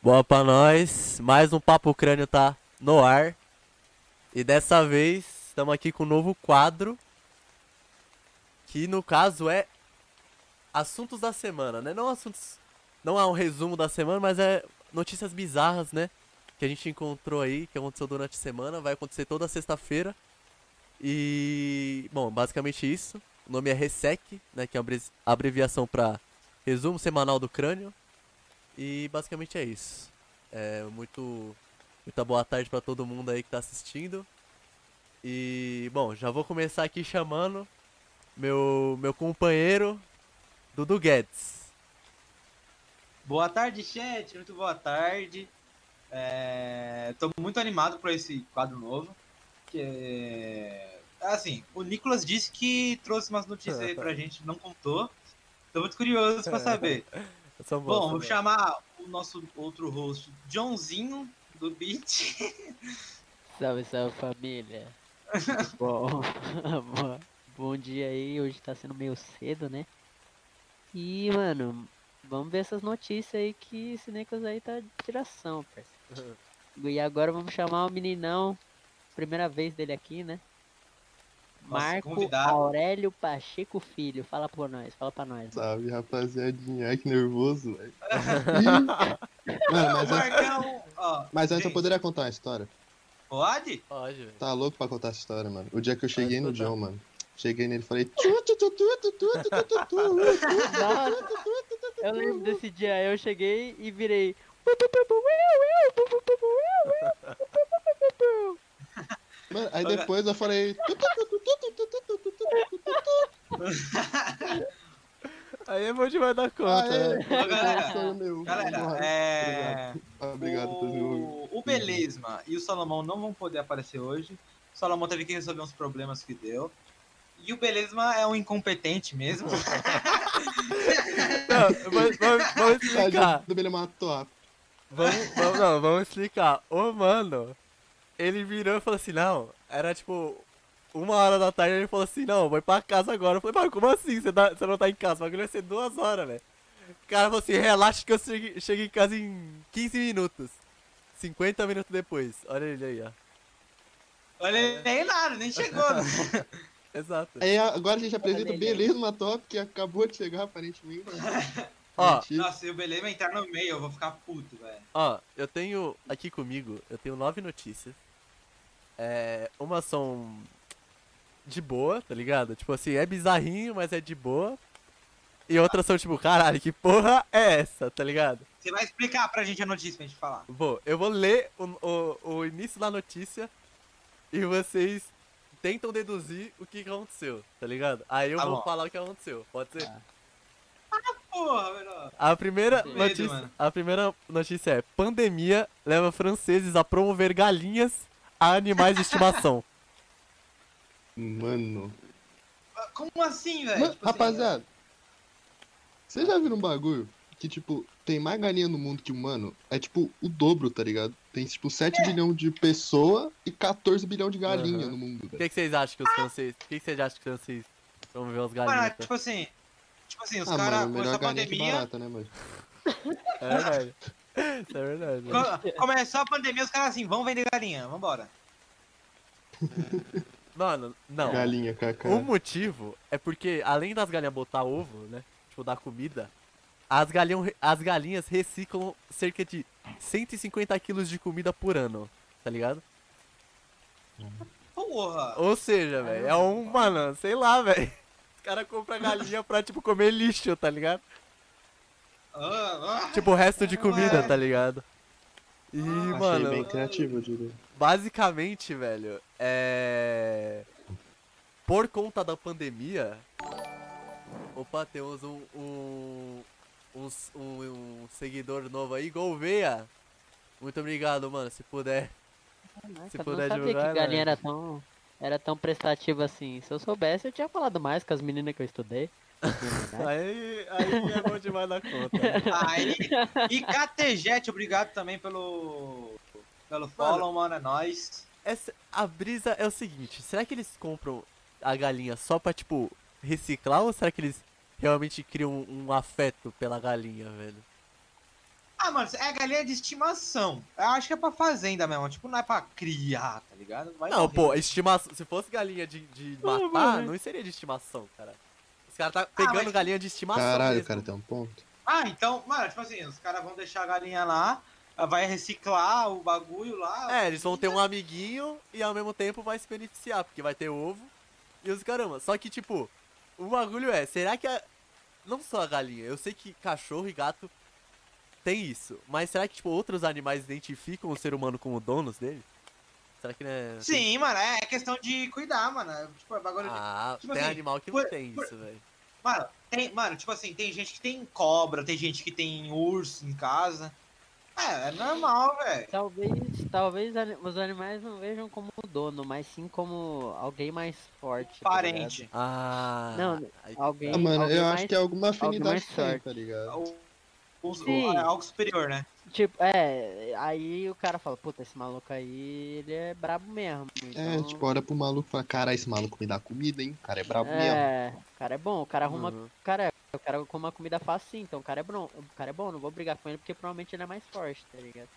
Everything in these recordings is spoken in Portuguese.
Boa pra nós. Mais um Papo Crânio tá no ar. E dessa vez estamos aqui com um novo quadro. Que no caso é assuntos da semana, né? Não assuntos. Não é um resumo da semana, mas é notícias bizarras, né? Que a gente encontrou aí, que aconteceu durante a semana. Vai acontecer toda sexta-feira. E. Bom, basicamente isso. O nome é RESEC, né? Que é uma abreviação para Resumo Semanal do Crânio. E basicamente é isso. É muito. Muita boa tarde para todo mundo aí que tá assistindo. E, bom, já vou começar aqui chamando meu, meu companheiro, Dudu Guedes. Boa tarde, chat. Muito boa tarde. É... Tô muito animado por esse quadro novo. Que assim, o Nicolas disse que trouxe umas notícias aí pra gente, não contou. Tô muito curioso pra saber. Bom, bom vou chamar o nosso outro host, Johnzinho, do Beat. Salve, salve família. bom, bom dia aí, hoje tá sendo meio cedo, né? E, mano, vamos ver essas notícias aí que esse Nicolas aí tá de tiração, parceiro. E agora vamos chamar o meninão, primeira vez dele aqui, né? Marco convidado. Aurélio Pacheco Filho, fala por nós, fala pra nós. Salve, rapaziadinha, que nervoso, velho. mas, Marcão, ó, mas antes eu poderia contar uma história. Pode? Pode, velho. Tá louco pra contar essa história, mano. O dia que eu cheguei no John, mano. Cheguei nele e falei. Eu lembro desse dia, eu cheguei e virei. Mano, aí depois eu falei. Aí é bom demais dar conta. Ah, é. Né? Galera, meu. galera é... Obrigado. O, o Belesma e o Salomão não vão poder aparecer hoje. O Salomão teve que resolver uns problemas que deu. E o Belesma é um incompetente mesmo. não, vamos, vamos explicar. Do Belesma top. Vamos, vamos, não, vamos explicar. Ô, mano, ele virou e falou assim, não, era tipo uma hora da tarde ele falou assim, não, vai pra casa agora. Eu falei, mas como assim? Você, tá, você não tá em casa? O bagulho vai ser duas horas, velho. O cara falou assim, relaxa que eu cheguei, cheguei em casa em 15 minutos. 50 minutos depois. Olha ele aí, ó. Olha ele nem nada, nem chegou. Né? Exato. Aí agora a gente apresenta o Beleza Top, que acabou de chegar, aparentemente. Ó, Nossa, se o Beleza entrar no meio, eu vou ficar puto, velho. Ó, eu tenho aqui comigo, eu tenho nove notícias. É, uma são de boa, tá ligado? Tipo assim, é bizarrinho, mas é de boa. E outras são tipo, caralho, que porra é essa, tá ligado? Você vai explicar pra gente a notícia pra gente falar. Vou, eu vou ler o, o, o início da notícia e vocês tentam deduzir o que aconteceu, tá ligado? Aí eu tá vou bom. falar o que aconteceu, pode ser? Ah, ah porra, velho. A primeira notícia, a primeira notícia é: pandemia leva franceses a promover galinhas a animais de estimação. Mano. Como assim, velho? Tipo assim, rapaziada, assim, você já viu um bagulho que, tipo, tem mais galinha no mundo que humano? É tipo o dobro, tá ligado? Tem, tipo, 7 é. bilhões de pessoas e 14 bilhões de galinha uhum. no mundo. O que, que, vocês acham que os franceses. O que, que vocês acham que os franceses vão ver os galinhas? Mano, tipo assim. Tipo assim, os ah, caras começaram a pandemia. Barata, né, mano? é verdade. Isso é verdade. Mano. Começou a pandemia, os caras assim, vamos vender galinha, vambora. Mano, não. Galinha, cacá. O motivo é porque, além das galinhas botar ovo, né? Tipo, dar comida, as, galinhas, as galinhas reciclam cerca de 150 quilos de comida por ano, tá ligado? Porra! Ou seja, velho, é um, mano, sei lá, velho. Os caras compram galinha pra, tipo, comer lixo, tá ligado? Tipo, o resto de comida, tá ligado? E, ah, mano. bem criativo, diria. Basicamente, velho, é. Por conta da pandemia. Opa, temos um. um, um, um seguidor novo aí, Gouveia. Muito obrigado, mano. Se puder. Nossa, se puder não sabia divulgar, que galinha né? era tão, era tão prestativa assim. Se eu soubesse, eu tinha falado mais com as meninas que eu estudei. Aí, aí é bom demais da conta. Aí, e KTJet, obrigado também pelo, pelo follow, mano, é nóis. Essa, a brisa é o seguinte, será que eles compram a galinha só pra, tipo, reciclar ou será que eles realmente criam um, um afeto pela galinha, velho? Ah, mano, é galinha de estimação. Eu acho que é pra fazenda mesmo. Tipo, não é pra criar, tá ligado? Vai Não, morrer. pô, estimação. Se fosse galinha de, de matar, mano. não seria de estimação, cara. Os caras tá pegando mas- galinha de estimação. Caralho, mesmo. cara, tem um ponto. Ah, então, mano, tipo assim, os caras vão deixar a galinha lá, vai reciclar o bagulho lá. É, eles vão ter um amiguinho e ao mesmo tempo vai se beneficiar, porque vai ter ovo e os caramba. Só que, tipo, o bagulho é, será que a... Não só a galinha, eu sei que cachorro e gato tem isso, mas será que, tipo, outros animais identificam o ser humano como donos dele? Será que, né? Sim, mano, é questão de cuidar, mano. É, Tipo, é bagulho de... Ah, Tipo tem assim, animal que por- não tem por- isso, velho. Mano, tem, mano, tipo assim, tem gente que tem cobra, tem gente que tem urso em casa. É, é normal, velho. Talvez, talvez os animais não vejam como dono, mas sim como alguém mais forte. tá Parente. Ah. Não, alguém- Ah, mano, alguém eu mais- acho que é alguma afinidade tem, tá ligado? O- o- é algo superior, né? Tipo, é, aí o cara fala, puta, esse maluco aí, ele é brabo mesmo. É, então- tipo, olha pro maluco e fala, cara, esse maluco me dá comida, hein? O cara é brabo mesmo. É, o cara é bom, o cara arruma. Uhum. Cara, o cara come a comida fácil sim, então o cara é bom. O cara é bom, não vou brigar com ele porque provavelmente ele é mais forte, tá ligado?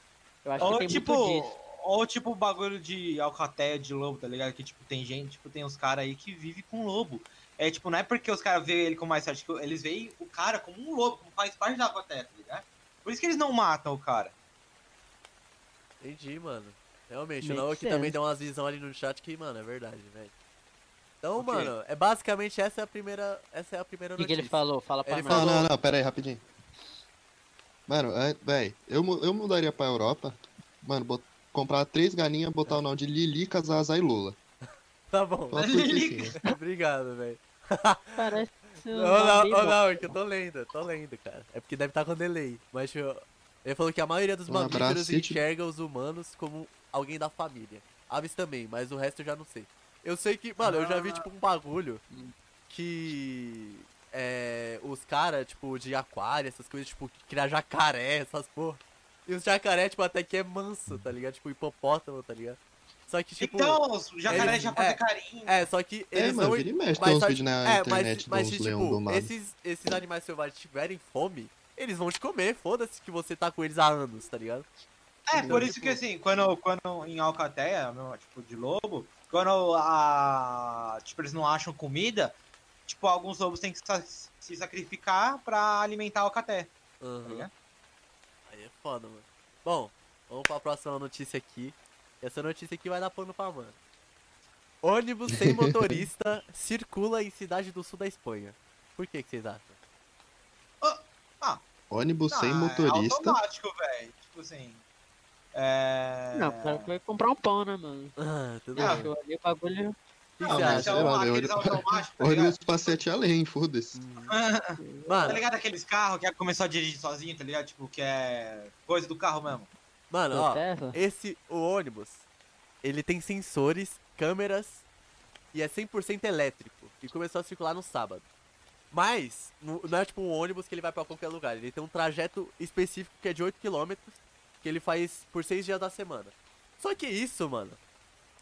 Eu acho que Ou tem tipo, muito disso. ou tipo o bagulho de alcateia de lobo, tá ligado? Que tipo, tem gente, tipo, tem uns caras aí que vivem com lobo. É tipo, não é porque os caras veem ele como mais forte, que eles veem o cara como um lobo, como faz parte da alcateia, tá ligado? Por isso que eles não matam o cara. Entendi, mano. Realmente, Make o Naoki sense. também deu umas visões ali no chat que, mano, é verdade, velho. Então, Ok. mano, é basicamente essa é a primeira, essa é a primeira O que, que notícia. ele falou? Fala pra Ele nós. Não, falou- não, não, pera aí, rapidinho. Mano, é, véi, eu, eu mudaria pra Europa, mano, bot- comprar três galinhas, botar o nome de Lilica, Zaza e Lula. Tá bom. Sim. Obrigado, velho. Parece Ô, não, bom. não, é que eu tô lendo, tô lendo, cara. É porque deve estar com delay. Mas eu- ele falou que a maioria dos Um mamíferos enxerga os humanos como alguém da família. Aves também, mas o resto eu já não sei. Eu sei que, mano, eu já vi Ah. tipo um bagulho que é, os caras, tipo, de aquário, essas coisas, tipo, que cria jacaré, essas porra. E os jacaré, tipo, até que é manso, tá ligado? Tipo, hipopótamo, tá ligado? Só que, tipo. então, os jacaré eles- já fazem é, carinho. É, só que É, eles mano, não. vira e mexe, mas tem vídeos na é, internet mas, tipo, esses, esses animais selvagens tiverem fome, eles vão te comer, foda-se que você tá com eles há anos, tá ligado? É, Então, por isso tipo- que assim, quando, quando em Alcateia, meu, tipo, de lobo, quando a. Tipo, eles não acham comida, tipo, alguns lobos têm que sa- se sacrificar pra alimentar a Alcateia. Tá Aham. ligado? Aí é foda, mano. Bom, vamos pra próxima notícia aqui. Essa notícia aqui vai dar pano pra mano. Ônibus sem motorista circula em cidade do sul da Espanha. Por que, que vocês acham? Ônibus sem Ah, motorista. É automático, velho. Tipo assim. É. Não, o cara vai comprar um pão, né, mano? Ah, tudo Ah, bem. Ali o bagulho. O que, Não, mas é meu, aqueles automáticos, tá? Ônibus pra sete além, foda-se. Hum, Tá Mano, ligado aqueles carros que começou a dirigir sozinho, tá ligado? Tipo, que é coisa do carro mesmo. Mano, ó. Esse, o ônibus, ele tem sensores, câmeras e é 100% elétrico. E começou a circular no sábado. Mas, não é tipo um ônibus que ele vai pra qualquer lugar. Ele tem um trajeto específico que é de 8 km, que ele faz por 6 dias da semana. Só que isso, mano,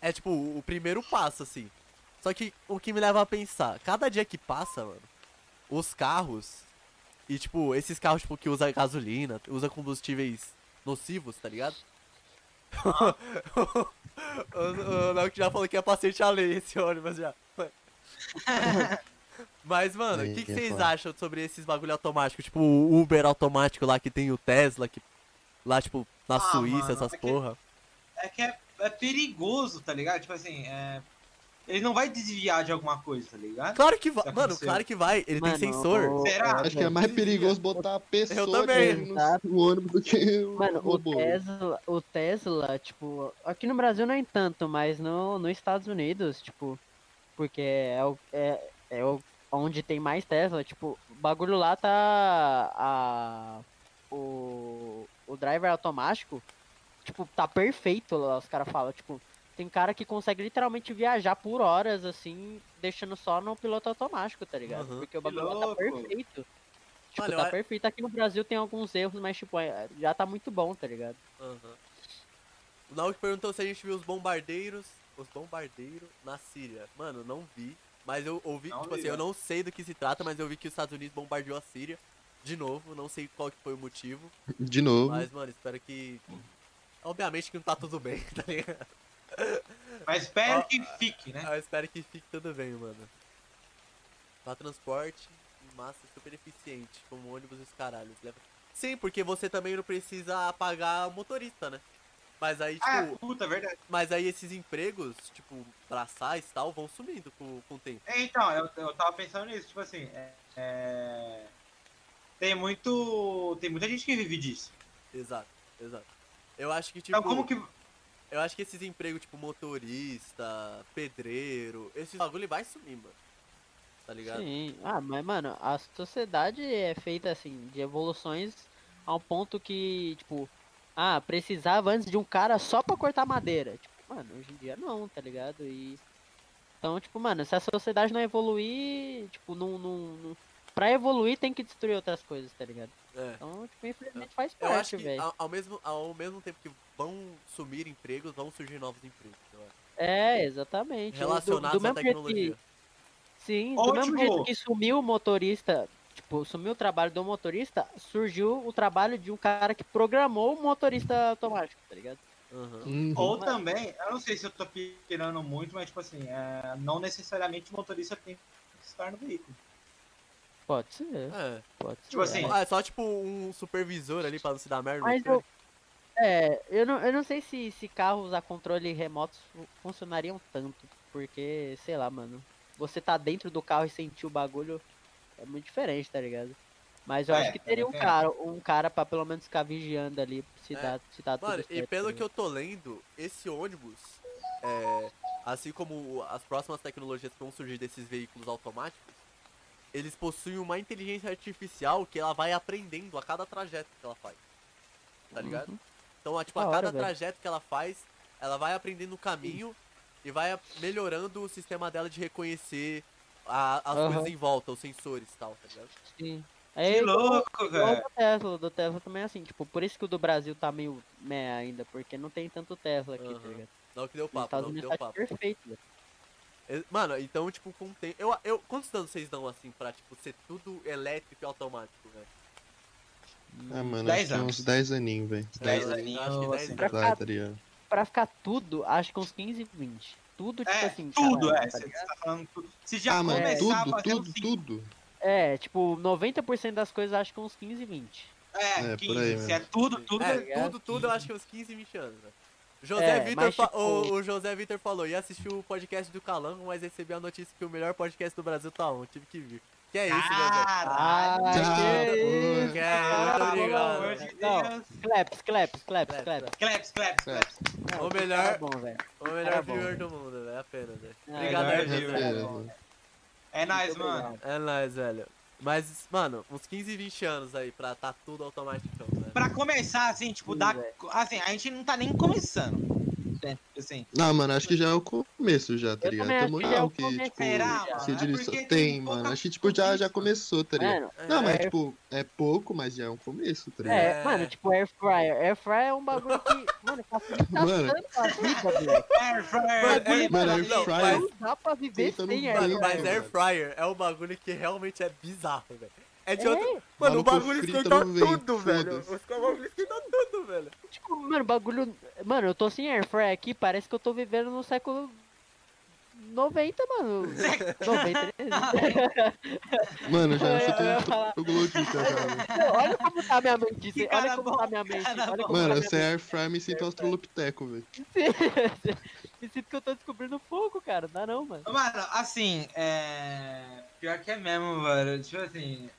é tipo o primeiro passo, assim. Só que o que me leva a pensar, cada dia que passa, mano, os carros, e tipo, esses carros tipo, que usa gasolina, usa combustíveis nocivos, tá ligado? o, o Léo que já falou que é paciente a lei esse ônibus já. Mas, mano, o que, que vocês acham sobre esses bagulho automático? Tipo, o Uber automático lá que tem o Tesla, que lá, tipo, na Ah, Suíça, mano, essas é que- porra. É que é, é perigoso, tá ligado? Tipo assim, é. Ele não vai desviar de alguma coisa, tá ligado? Claro que vai, mano, aconteceu. claro que vai. Ele Mano, tem sensor. o- Será? o- Acho que é mais perigoso botar a pessoa Eu também. no, no ônibus do que o Mano, o robô. Tesla, o Tesla, tipo, aqui no Brasil nem tanto, mas no, nos Estados Unidos, tipo, porque é, o, é, é o, onde tem mais Tesla, tipo, o bagulho lá tá a, o, o driver automático, tipo, tá perfeito lá, os caras falam, tipo, tem cara que consegue literalmente viajar por horas, assim, deixando só no piloto automático, tá ligado? Uhum. Porque o bagulho tá perfeito. Tipo, Mano, tá eu- perfeito. Aqui no Brasil tem alguns erros, mas, tipo, é- já tá muito bom, tá ligado? Aham. O Nauk perguntou se a gente viu os bombardeiros. Os bombardeiros na Síria. Mano, não vi. Mas eu ouvi, Não tipo vi, assim, eu velho. não sei do que se trata, mas eu vi que os Estados Unidos bombardeou a Síria. De novo, não sei qual que foi o motivo. De novo. Mas, mano, espero que. Obviamente que não tá tudo bem, tá ligado? Mas espero Ó, que fique, né? Eu espero que fique tudo bem, mano. Pra transporte, massa super eficiente, como ônibus e os caralhos. Leva... Sim, porque você também não precisa pagar motorista, né? Mas aí, tipo. Ah, puta, verdade. Mas aí esses empregos, tipo, braçais e tal, vão sumindo com, com o tempo. É, Então, eu, eu tava pensando nisso, tipo assim, é, é, tem muito. Tem muita gente que vive disso. Exato, exato. Eu acho que, tipo. Então como que. Eu acho que esses empregos, tipo, motorista, pedreiro, esses bagulho vai sumir, mano. Tá ligado? Sim. Ah, mas, mano, a sociedade é feita, assim, de evoluções ao ponto que, tipo, ah, precisava antes de um cara só pra cortar madeira. Tipo, mano, hoje em dia não, tá ligado? E. Então, tipo, mano, se a sociedade não evoluir, tipo, não. não, não... Pra evoluir tem que destruir outras coisas, tá ligado? É. Então, tipo, infelizmente faz Eu parte, velho. ao, ao mesmo, ao mesmo tempo que vão sumir empregos, vão surgir novos empregos. eu acho. É, exatamente. Do- Relacionados do, à jeito que- tecnologia. Sim, Ou, do mesmo jeito que sumiu o motorista, tipo, sumiu o trabalho do motorista, surgiu o trabalho de um cara que programou o motorista automático, tá ligado? Aham. Uhum. Ou também, eu não sei se eu tô pirando muito, mas tipo assim, é, não necessariamente o motorista tem que estar no veículo. Pode ser, É. pode ser. Tipo assim, É só tipo um supervisor ali pra não se dar merda. Mas no eu, é, eu não, eu não sei se, se carros a controle remotos fu- funcionariam tanto, porque, sei lá, mano, você tá dentro do carro e sentir o bagulho é muito diferente, tá ligado? Mas eu É, acho que teria um é. cara, um cara pra pelo menos ficar vigiando ali se É. dá, se tá tudo Mano, certo. e pelo tá que eu tô lendo, esse ônibus, é, assim como as próximas tecnologias que vão surgir desses veículos automáticos, eles possuem uma inteligência artificial que ela vai aprendendo a cada trajeto que ela faz. Tá ligado? Uhum. Então, é, tipo, a hora, cada velho. trajeto que ela faz, ela vai aprendendo o caminho e vai melhorando o sistema dela de reconhecer a- as Aham. coisas em volta, os sensores e tal, tá ligado? Sim. que É igual- louco, o velho. do Tesla, o do Tesla também é assim, tipo, por isso que o do Brasil tá meio meh ainda, porque não tem tanto Tesla aqui, tá Aham. ligado? Não que deu papo, não que deu tá papo. perfeito, velho. É, Mano, então, tipo, com o tempo. Eu, eu, quantos danos vocês dão assim pra, tipo, ser tudo elétrico e automático, velho? Ah, mano, Dez acho que anos. uns 10 aninhos, velho. Dez eu aninhos, Acho que 10 assim. anos. Vai, tá? Pra ficar tudo, acho que uns 15, 20. Tudo, tipo É, assim, tudo, caralho, é. tá Você ligado? tá falando tudo. Se já Ah, mano, começar tudo, tudo, cinco- tudo. É, tipo, 90% das coisas acho que uns 15, 20. É, É, 15. por aí se é tudo, tudo. É, ligado? tudo, tudo, eu acho que uns 15, 20 anos, velho. José É, Vitor, mas, tipo- o, o José Vitor falou, ia assistir o podcast do Calango, mas recebi a notícia que o melhor podcast do Brasil tá on, tive que vir. Que é isso, José? Caralho. Ah, Tchau. que isso, Que é, cara, muito pelo obrigado. amor de Não, Deus. Claps, claps, claps, Claps, claps. Claps, claps. Não, O melhor- cara bom, velho. O melhor bom, viewer do mundo, velho, é apenas, velho. Obrigado aí, viewer. José. Beleza. É nóis, mano. obrigado. É nóis, velho. Mas, mano, uns 15, 20 anos aí pra tá tudo automático, velho. Pra começar, assim, tipo, Sim, dar. velho. Assim, a gente não tá nem começando. Né? Assim. Não, mano, acho que já é o começo já, tá ligado? Tem que é o que, começo, tipo, será, se É direciona- tem pouca mano. Acho que, tipo, já, já começou, tá ligado? Mano, Não, mas, é- tipo, é pouco, mas já é um começo, tá ligado? É, É. mano, tipo air fryer. Air fryer é um bagulho que, mano, facilita Mano. tanto a vida, moleque. Air fryer. Mano, Bagulho, mano, mano, air não, fryer- mas- Não dá pra viver sem air fryer. mas air fryer é um bagulho que realmente é bizarro, velho. É de É, outro. Mano, o bagulho esquentou tudo, velho. Os bagulho esquentou tudo, velho. Tipo, mano, bagulho. Mano, eu tô sem air fryer aqui, parece que eu tô vivendo no século 90, mano. 90. Mano, já Eu ia- eu falar. tô glodita já, olha como tá minha mente. Que Olha cara como bom, tá minha mente. Olha como tá Mano, minha você é air fry, me sinto australopiteco, velho. Me sinto que eu tô descobrindo fogo, cara. Não dá não, mano. Mano, assim, é. Pior que é mesmo, velho. Tipo assim.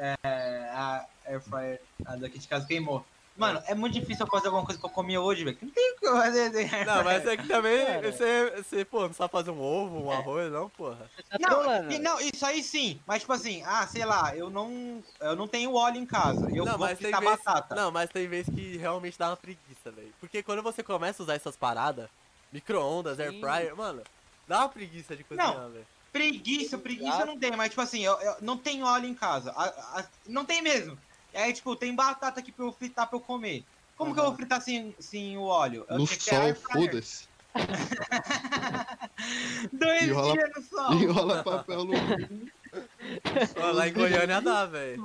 É. A Air Fryer a daqui de casa queimou. Mano, é muito difícil eu fazer alguma coisa que eu comi hoje, velho. Não tem o que eu fazer Air Não, mas é que também Cara. você, você, pô, não sabe fazer um ovo, um arroz, não, porra. Tá Não, e- não, isso aí sim. Mas, tipo assim, ah, sei lá, eu não. Eu não tenho óleo em casa. Eu não, vou fritar vezes, batata. não, mas tem vezes que realmente dá uma preguiça, velho. Porque quando você começa a usar essas paradas, micro-ondas, air fryer, mano, dá uma preguiça de cozinhar, velho. Preguiça, preguiça não tem, mas tipo assim, eu, eu não tenho óleo em casa. A- a- não tem mesmo. E aí, tipo, tem batata aqui pra eu fritar pra eu comer. Como que eu vou fritar sem, sem o óleo? Eu No sol, foda-se. Dois Enrola- dias no sol. Enrola papel no. Lá em Goiânia dá, velho.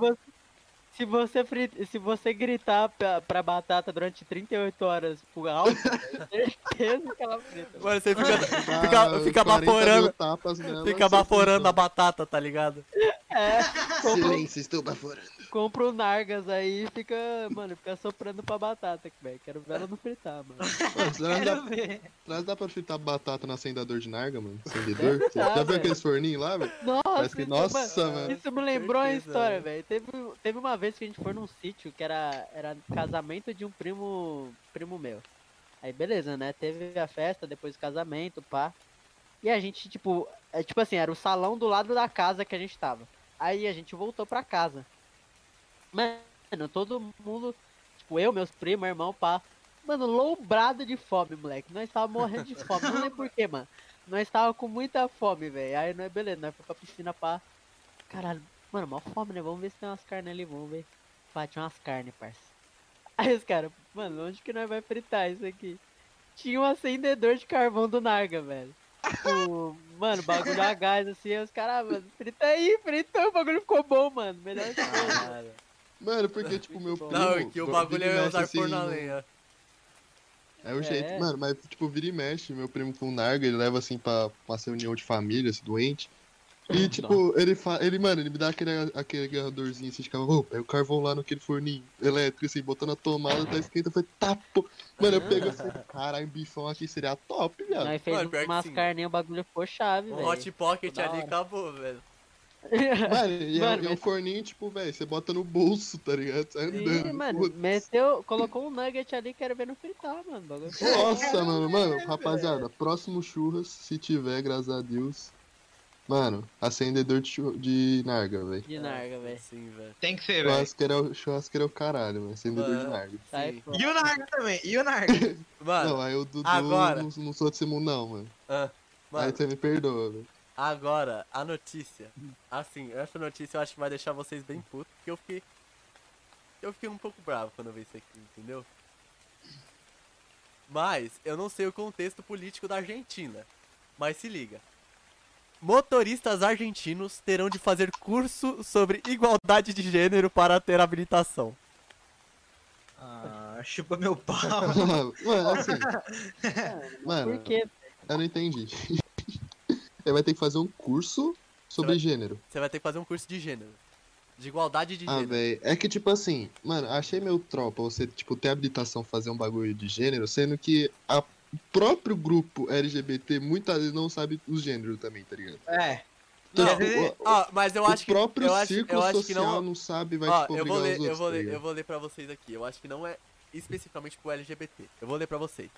Se você, Se você, fri- se você gritar pra, pra batata durante 38 horas por alto, certeza que ela frita. Mano, você fica, Dá fica, fica 40 mil baforando, tapas nela, fica você baforando a frita. batata, tá ligado? É, Silêncio, estou baforando. Compra o Nargas aí e fica, mano, fica soprando pra batata, velho. Quero ver ela não fritar, mano. Mano, será que dá, Quero ver. será dá pra fritar batata no acendedor de narga, mano? Acendedor? Dá, já viu velho. aqueles forninhos lá, velho? Nossa, que, isso, nossa, mano, mano. Isso me lembrou a história, velho. velho. Teve, teve uma vez que a gente foi num sítio que era, era casamento de um primo, primo meu. Aí beleza, né? Teve a festa, depois o casamento, pá. E a gente, tipo, é, tipo assim, era o salão do lado da casa que a gente tava. Aí a gente voltou pra casa. Mano, todo mundo, tipo, eu, meus primos, meu irmão, pá. Mano, lombrado de fome, moleque. Nós tava morrendo de fome. Não lembro porquê, mano. Nós tava com muita fome, velho. Aí nós, beleza, nós fomos pra piscina pra. Caralho, mano, mó fome, né? Vamos ver se tem umas carnes ali, vamos ver. Pá, tinha umas carnes, parça. Aí os caras, mano, onde que nós vai fritar isso aqui? Tinha um acendedor de carvão do Narga, velho. Tipo, mano, bagulho a gás assim, os caras, ah, mano, frita aí, fritou, o bagulho ficou bom, mano. Melhor que. Mano, porque, tipo, meu primo... Não, que o bagulho é usar assim, forno a no- lenha. É o jeito, É. mano, mas tipo, vira e mexe, meu primo com narga, ele leva assim pra uma reunião de família, assim, doente. E tipo, ele fa... ele, mano, ele me dá aquele, aquele agarradorzinho assim, de carvão, ô, pega o carvão lá naquele forninho elétrico, assim, botando a tomada, tá esquenta, eu falei, tá, pô. Mano, eu pego assim, caralho, bifão aqui seria top, viado. Nós fez Mano, umas carninhas, o bagulho ficou chave, Um velho. hot pocket ali hora. acabou, velho. Mano, e é- Mano, é, um mas- forninho, tipo, velho, você bota no bolso, tá ligado? Sai Sim, andando. mano, Putz. meteu, colocou um nugget ali, quero ver no fritar, mano. Nossa, mano, mano, rapaziada, próximo churras, se tiver, graças a Deus. Mano, acendedor de, churra- de narga, velho. De narga, velho. Sim, velho. Tem que ser, velho. Churrasqueiro é, o- churrasqueiro é o caralho, mano. Acendedor de Mano. narga. Sai fora. E o Narga também, e o Narga. Mano, não, aí o Dudu agora- não, não sou desse mundo, não, mano. ah, mano, Aí você me perdoa, velho. Agora, a notícia. Assim, essa notícia eu acho que vai deixar vocês bem putos, porque eu fiquei. Eu fiquei um pouco bravo quando eu vi isso aqui, entendeu? Mas eu não sei o contexto político da Argentina. Mas se liga. Motoristas argentinos terão de fazer curso sobre igualdade de gênero para ter habilitação. Ah, chupa meu pau. mano, assim, mano, Por quê? eu não entendi. Ele vai ter que fazer um curso sobre vai- gênero. Você vai ter que fazer um curso de gênero. De igualdade de Ah, gênero. velho, é que tipo assim, mano, achei meio tropa você, tipo, ter habilitação fazer um bagulho de gênero, sendo que a- o próprio grupo LGBT muitas vezes não sabe os gêneros também, tá ligado? É. Não, Quer dizer, o- Ó, mas eu o acho que. próprio Eu acho, círculo eu acho que social não. não, sabe, vai Ó, tipo, eu vou ler, os outros, eu vou tá ler, ligado? eu vou ler pra vocês aqui. Eu acho que não é especificamente pro LGBT. Eu vou ler pra vocês.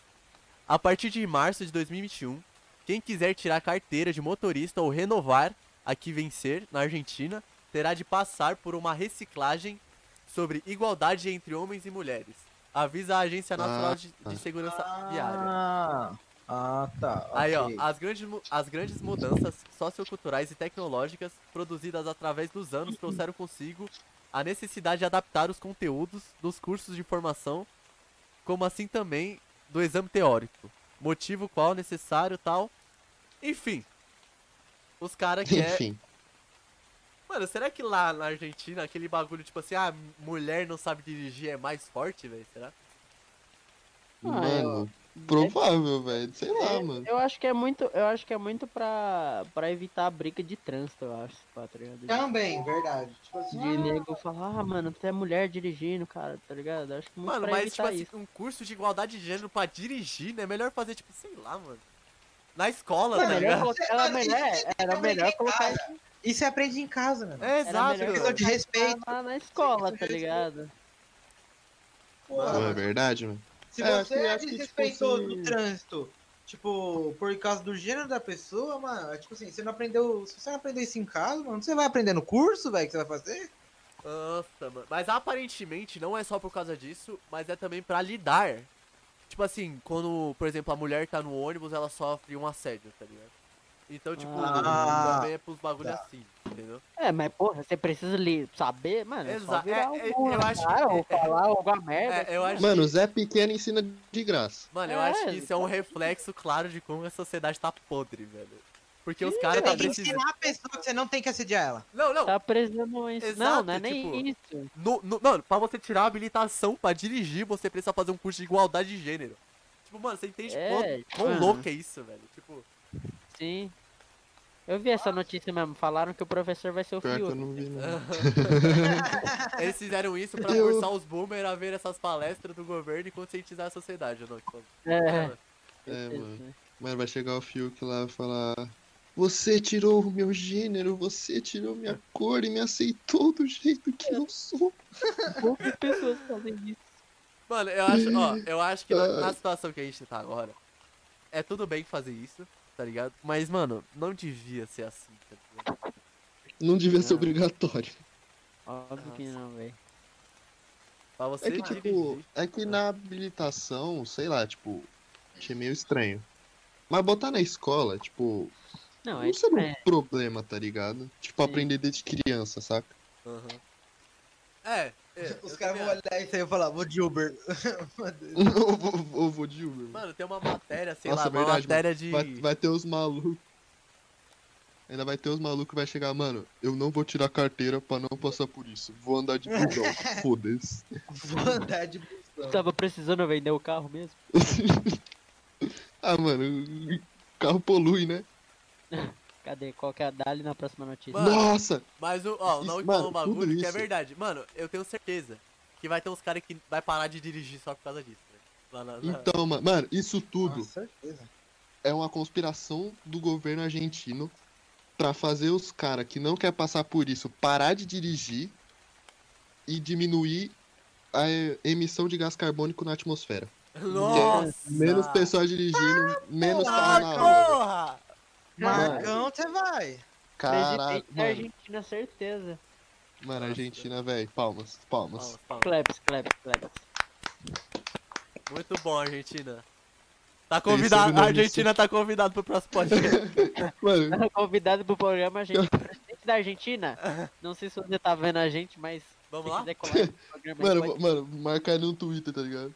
A partir de março de 2021, quem quiser tirar carteira de motorista ou renovar aqui vencer na Argentina, terá de passar por uma reciclagem sobre igualdade entre homens e mulheres. Avisa a Agência Nacional Ah, de, tá. de Segurança Viária. Ah, ah tá. Aí, ó, ok. as grandes, as grandes mudanças socioculturais e tecnológicas produzidas através dos anos trouxeram consigo a necessidade de adaptar os conteúdos dos cursos de formação, como assim também do exame teórico. Motivo qual necessário tal. Enfim. Os caras querem. Enfim, Mano, será que lá na Argentina aquele bagulho tipo assim, ah, mulher não sabe dirigir é mais forte, velho? Será? Ah, mano, provável, velho, sei lá, É, mano. Eu acho que é muito, eu acho que é muito pra, pra evitar a briga de trânsito, eu acho, pá, tá ligado? Também, verdade. Tipo assim, de nego falar, ah, mano, tu é mulher dirigindo, cara, tá ligado? Eu acho que muito Mano, pra mas tipo assim, isso. um curso de igualdade de gênero pra dirigir, né? É melhor fazer, tipo, sei lá, mano. Na escola, Mano, tá Melhor ligado? colocar, era melhor, isso era aprender melhor em colocar casa. E você aprende em casa, mano. É, Era exato. melhor Questão de respeito. lá na escola, tá ligado? Pô, é verdade, mano. se É, você que, desrespeitou tipo, do trânsito, tipo, por causa do gênero da pessoa, mano, é tipo assim, você não aprendeu. Se você não aprendeu isso em casa, mano, você vai aprender no curso, velho, que você vai fazer? Nossa, mano. Mas aparentemente não é só por causa disso, mas é também pra lidar. Tipo assim, quando, por exemplo, a mulher tá no ônibus, ela sofre um assédio, tá ligado? Então, tipo, Ah. também é pros bagulho Tá. assim, entendeu? É, mas porra, você precisa li- saber, mano, é só Exa- virar é- é- um eu acho que- cara, ou é- é- falar alguma merda. É, eu assim, acho Mano, o que, Zé Pequeno ensina de graça. mano, eu É, acho que isso é um reflexo claro de como a sociedade tá podre, velho. Porque os caras tá tem que precisando. ensinar a pessoa que você não tem que assediar ela. Não, não. Tá precisando isso. não, não é Exato, nem tipo, isso. No, no, mano, pra você tirar a habilitação pra dirigir, você precisa fazer um curso de igualdade de gênero. Tipo, mano, você entende É, quão, tipo, quão mano. louco é isso, velho? Tipo, Sim. Eu vi essa notícia mesmo. Falaram que o professor vai ser o Fiuk. não vi, não. eles fizeram isso pra Eu- forçar os boomers a ver essas palestras do governo e conscientizar a sociedade, não? Tipo, É. É, mano. Mano, vai chegar o Fiuk lá e falar. Você tirou o meu gênero, você tirou minha cor e me aceitou do jeito que eu sou. Poucas pessoas fazem isso. Mano, eu acho, ó, eu acho que na, Ah. na situação que a gente tá agora, é tudo bem fazer isso, tá ligado? Mas, mano, não devia ser assim, tá ligado? Não devia ser Não. obrigatório. Óbvio que não, velho. Pra você É que, tipo, é que na habilitação, sei lá, tipo, achei meio estranho. Mas botar na escola, tipo, Não, é não seria um é. problema, tá ligado? Tipo, Sim. aprender desde criança, saca? Aham. É, é, Os caras vão olhar isso aí e falar, vou de Uber. ou, vou, ou vou de Uber. Mano, tem uma matéria, sei Nossa, lá, uma verdade, matéria de. Vai, vai ter os malucos. Ainda vai ter os malucos que vai chegar, mano, eu não vou tirar carteira pra não passar por isso. Vou andar de busão. Foda-se. Vou andar de busão. Tava precisando vender o carro mesmo? ah, mano, o carro polui, né? Cadê? Qual que é a dali na próxima notícia? Mano, Nossa! Mas o, ó, o Isso- Naui mano, falou um bagulho que é verdade. Mano, eu tenho certeza que vai ter uns caras que vai parar de dirigir só por causa disso, velho. Lá na- na- Então, ma- mano, isso tudo é uma conspiração do governo argentino pra fazer os caras que não quer passar por isso parar de dirigir e diminuir a emissão de gás carbônico na atmosfera. Nossa! Menos pessoas dirigindo, menos Ah, carro na rua. Marcão, você vai. Caralho, Presidente da mano, Argentina, certeza. mano, Argentina, velho, palmas, palmas. Palmas, palmas. Klebs, Klebs, Klebs. Muito bom, Argentina. Tá convidado, a Argentina tá convidado pro próximo podcast. Mano, Convidado pro programa, gente. Presidente da Argentina. Não sei se você tá vendo a gente, mas Vamos lá? programa, mano, pode- mano, marca aí no Twitter, tá ligado?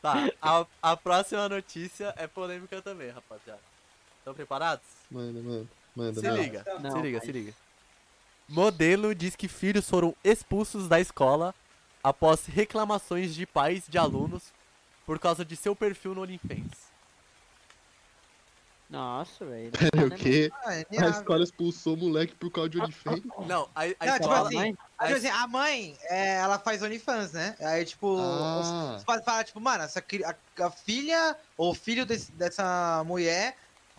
Tá, a, a próxima notícia é polêmica também, rapaziada. Estão preparados? Manda, mano, manda, Se liga, Não, se liga, mas- se liga. Modelo diz que filhos foram expulsos da escola após reclamações de pais de alunos por causa de seu perfil no OnlyFans. Nossa, velho. Pera, o quê? Ah, é A escola expulsou o moleque por causa de OnlyFans? Não, a, a Não, tipo escola... assim, Mãe? Aí, tipo assim, a mãe, é, ela faz OnlyFans, né? Aí, tipo, Ah. os pais falam, tipo, mano, essa, a, a filha ou filho desse- dessa mulher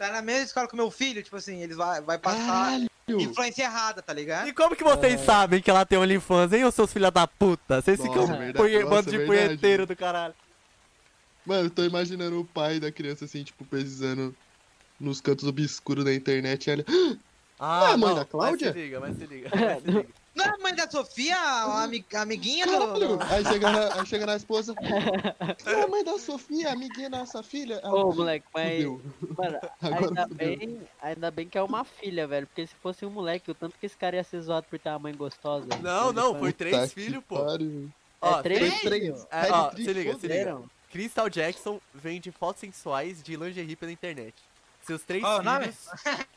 tá na mesma escola que o meu filho, tipo assim, eles vai, vai passar Caralho! influência errada, tá ligado? E como que vocês sabem que ela tem OnlyFans, hein, ô seus filha da puta? Vocês Nossa, ficam verdade. punhe- Nossa, bando de verdade. punheteiro do caralho. Mano, eu tô imaginando o pai da criança assim, tipo, pesquisando nos cantos obscuros da internet e olha. Ah, é a mãe não, da Cláudia? Mas se liga, mas se liga, mas se liga. Não é a mãe da Sofia, a ami- a amiguinha do... Caralho! do- Aí chega na, aí chega na esposa. É a mãe da Sofia, amiguinha da nossa filha. Ela, Ô, moleque, mas. Fudeu. Mano, ainda fudeu. bem, ainda bem que é uma filha, velho. Porque se fosse um moleque, o tanto que esse cara ia ser zoado por ter uma mãe gostosa. Não, não, foi três filhos, pô. pariu. Ó, É três? três- filhos? É, ó, se liga, se liga. Crystal Jackson vende fotos sensuais de lingerie pela internet. Seus três Ó, o nome?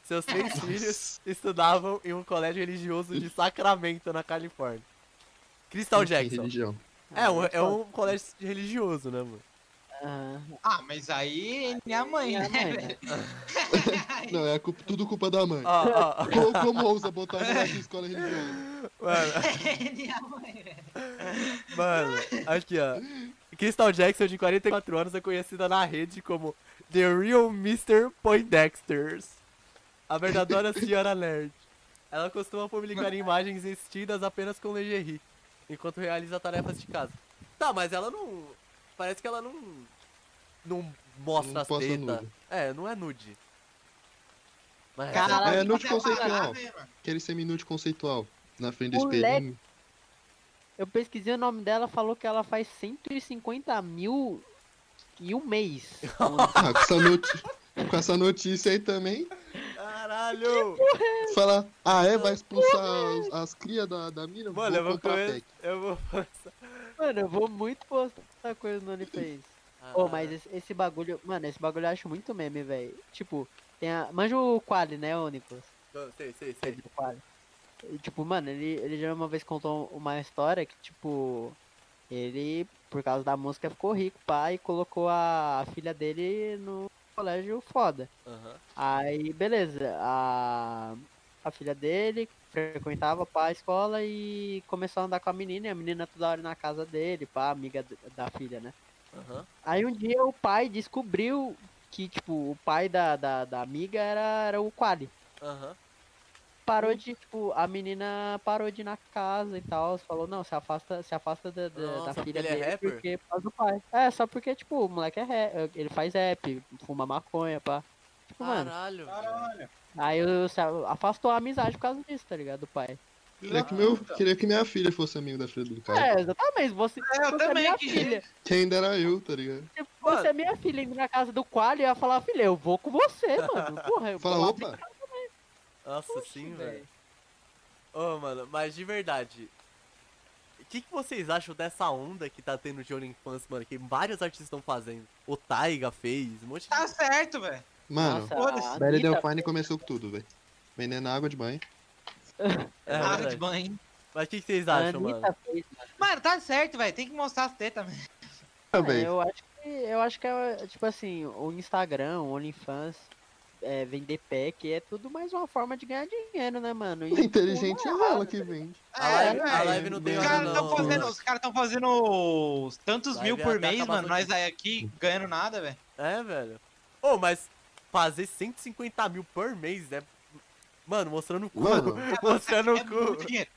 Seus três filhos estudavam em um colégio religioso de Sacramento, na Califórnia. Crystal Jackson. religião. É um, é um colégio religioso, né, mano? Ah, Ah, mas aí é a mãe, minha né? mãe, né? Não, é culpa- tudo culpa da mãe. Ó, ó, Como, como ousa botar a moleque em escola religiosa? mano, É mãe, mano, aqui, ó. Crystal Jackson, de 44 anos, é conhecida na rede como The Real Mr. Poindexters. A verdadeira senhora nerd. Ela costuma publicar imagens vestidas apenas com lingerie, enquanto realiza tarefas de casa. Tá, mas ela não... Parece que ela não... Não mostra Não as tetas. nude. É, não é nude. Mas Caralho, É nude conceitual. Aquele semi-nude conceitual. Na frente do Moleque. espelhinho. Eu pesquisei o nome dela, falou que ela faz 150 mil em um mês. Ah, com essa, noti- com essa notícia aí também. Caralho! Fala, ah é? Vai expulsar as, as crias da, da mina? Mano, eu vou comprar comer... Eu vou postar... Mano, eu vou muito postar coisa no OnlyFans. Ô, mas esse, esse bagulho, mano, esse bagulho eu acho muito meme, velho. Tipo, Tem a... Manja o Quali, né, ô Nicolas? Ah, Sei, sei, sei. do Quali. E, tipo, mano, ele, ele já uma vez contou uma história que, tipo, ele, por causa da música, ficou rico, pá, e colocou a filha dele no colégio foda. Aham. Aí, beleza, a, a filha dele frequentava pá, a escola e começou a andar com a menina, e a menina toda hora na casa dele, pá, amiga da filha, né? Aham. Aí um dia o pai descobriu que, tipo, o pai da, da, da amiga era, era o Quali. Aham. Parou de, tipo, a menina parou de ir na casa e tal, falou, não, se afasta, se afasta da, da, Nossa, da filha ele é dele rapper? porque por causa do pai. É, só porque, tipo, o moleque é rap, ele faz rap, fuma maconha, pá. Tipo, mano, Caralho. Caralho. Aí eu, a- afastou a amizade por causa disso, tá ligado? Do pai. Queria que, meu, queria que minha filha fosse amigo da filha do cara. É, exatamente. Você, É, eu você é também, minha que filha. Que ainda era eu, tá ligado? Se você é minha filha indo na casa do Quali, eu ia falar, filha, eu vou com você, mano. Porra, eu Fala, vou lá opa, Nossa, sim, velho. Ô, mano, mas de verdade. O que, que vocês acham dessa onda que tá tendo de OnlyFans, mano? Que vários artistas estão fazendo. O Taiga fez, um monte de. Tá certo, velho. mano, Belly Delfine começou com tudo, velho. Vendendo água de banho. É, Água verdade. de banho. Mas o que, que vocês acham, mano? Fez, mano. Mano, tá certo, velho. Tem que mostrar as tetas, velho. É, velho. eu acho que eu acho que é tipo assim, o Instagram, o OnlyFans, é, vender pack é tudo mais uma forma de ganhar dinheiro, né, mano? E, A inteligente é ela que vende. A live, a velho. live não tem Os hora caras não. estão fazendo, os caras tão fazendo tantos Live mil por mês, mano. Nós aí aqui ganhando nada, velho. É, velho. Ô, mas fazer 150 mil por mês é. Mano, mostrando o cu. Mano. mostrando o É cu. muito dinheiro.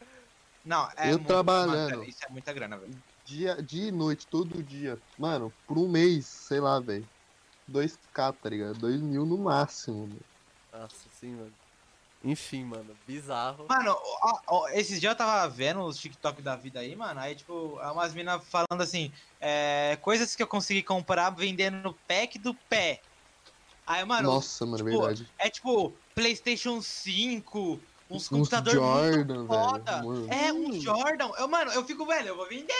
Não, é Eu muito- trabalhando. mano, Isso é muita grana, velho. Dia, dia e noite, todo dia. Mano, por um mês, sei lá, velho. 2k, tá ligado? 2 mil no máximo. Nossa, sim, mano. Enfim, mano, bizarro. Mano, ó, ó, esses dias eu tava vendo os TikTok da vida aí, mano. Aí, tipo, é umas minas falando assim: é, coisas que eu consegui comprar vendendo no pack do pé. Aí, mano, Nossa, mano, tipo, verdade. é tipo PlayStation 5, uns computadores Jordan, muito foda. velho. Mano. É, um Jordan. Eu, mano, eu fico, velho, eu vou vender.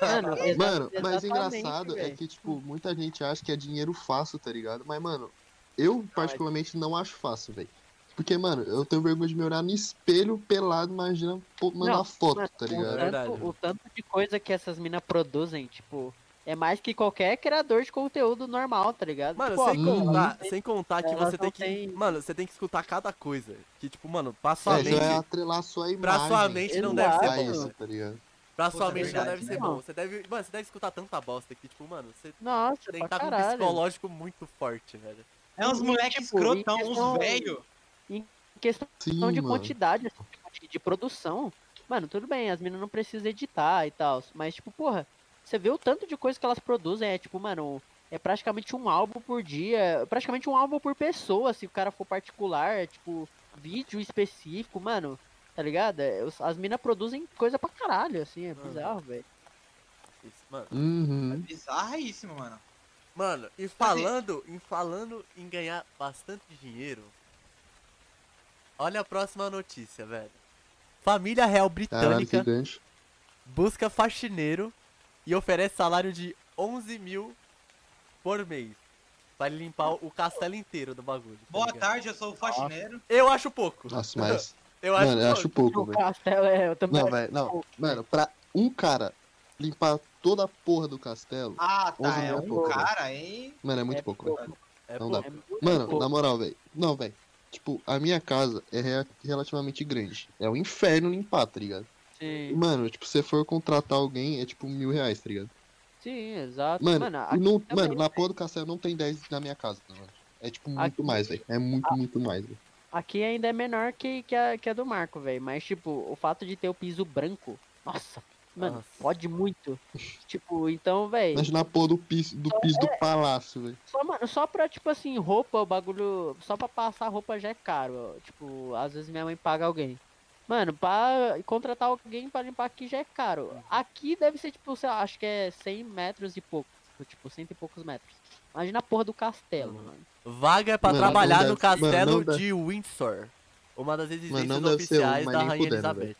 Mano, exa- Mano, mas engraçado é velho. que, tipo, muita gente acha que é dinheiro fácil, tá ligado? Mas, mano, eu particularmente não acho fácil, velho. Porque, mano, eu tenho vergonha de me olhar no espelho pelado, imagina pô, mandar foto, mano, tá o ligado? verdade. tanto, o tanto de coisa que essas minas produzem, tipo, é mais que qualquer criador de conteúdo normal, tá ligado? Mano, tipo, ó, sem Uhum. contar, sem contar que você não tem que. têm- Mano, você tem que escutar cada coisa. Que, tipo, mano, pra sua É, já mente. é atrelar a sua imagem. Pra sua mente não deve ser Exato. bom. isso, tá ligado? Pra Puta, sua mente não verdade, deve ser né? bom. Você deve. Mano, você deve escutar tanta bosta que, tipo, mano, você Nossa, tem que estar com um psicológico muito forte, velho. É uns moleques tipo, escrotão, questão- uns velho. Em questão Sim, de mano. quantidade, assim, de, de produção, mano, tudo bem, as meninas não precisam editar e tal, mas, tipo, porra, você vê o tanto de coisa que elas produzem, é tipo, mano, é praticamente um álbum por dia, praticamente um álbum por pessoa, se o cara for particular, é, tipo, vídeo específico, mano, tá ligado? É, as minas produzem coisa pra caralho, assim, é bizarro, velho. Isso, mano. Uhum. Bizarríssimo, mano. Mano, e falando, em falando em ganhar bastante dinheiro. Olha a próxima notícia, velho. Família real britânica busca faxineiro e oferece salário de 11 mil por mês. Pra ele limpar o castelo inteiro do bagulho. tá Boa ligado? tarde, eu sou o faxineiro. Eu acho pouco. Nossa, mas. Eu acho Mano, eu pouco. acho pouco, O velho. castelo é, eu também Não, acho velho, não. pouco, Mano, pra um cara limpar toda a porra do castelo, Ah, tá. 11 É mil é um pouco, cara, hein? mano, é muito É pouco, velho. pouco. É não pouco. dá. É muito Mano, pouco. na moral, velho. Não, velho. Tipo, a minha casa é rea- relativamente grande. É um inferno limpar, tá ligado? Sim, mano, tipo, se você for contratar alguém, é tipo mil reais, tá ligado? sim, exato. Mano, Mano, não, mano na porra do castelo não tem 10 na minha casa, tá, mano. É tipo muito Aqui- mais, velho. É muito, muito mais, velho. Aqui ainda é menor que, que, a, que a do Marco, velho. Mas, tipo, o fato de ter o piso branco, nossa, mano, Nossa. pode muito. tipo, então, velho, Imagina a porra do piso do, piso do palácio, velho. só, mano, só pra, tipo assim, roupa, o bagulho. Só pra passar roupa já é caro. ó. Tipo, às vezes minha mãe paga alguém. Mano, pra contratar alguém pra limpar aqui já é caro. Aqui deve ser, tipo, sei lá, acho que é 100 metros e pouco. Tipo, cento e poucos metros. Imagina a porra do castelo, mano. Vaga é pra Mano, trabalhar no mano, castelo deve- de Windsor. Uma das ser um, oficiais da Rainha Elizabeth.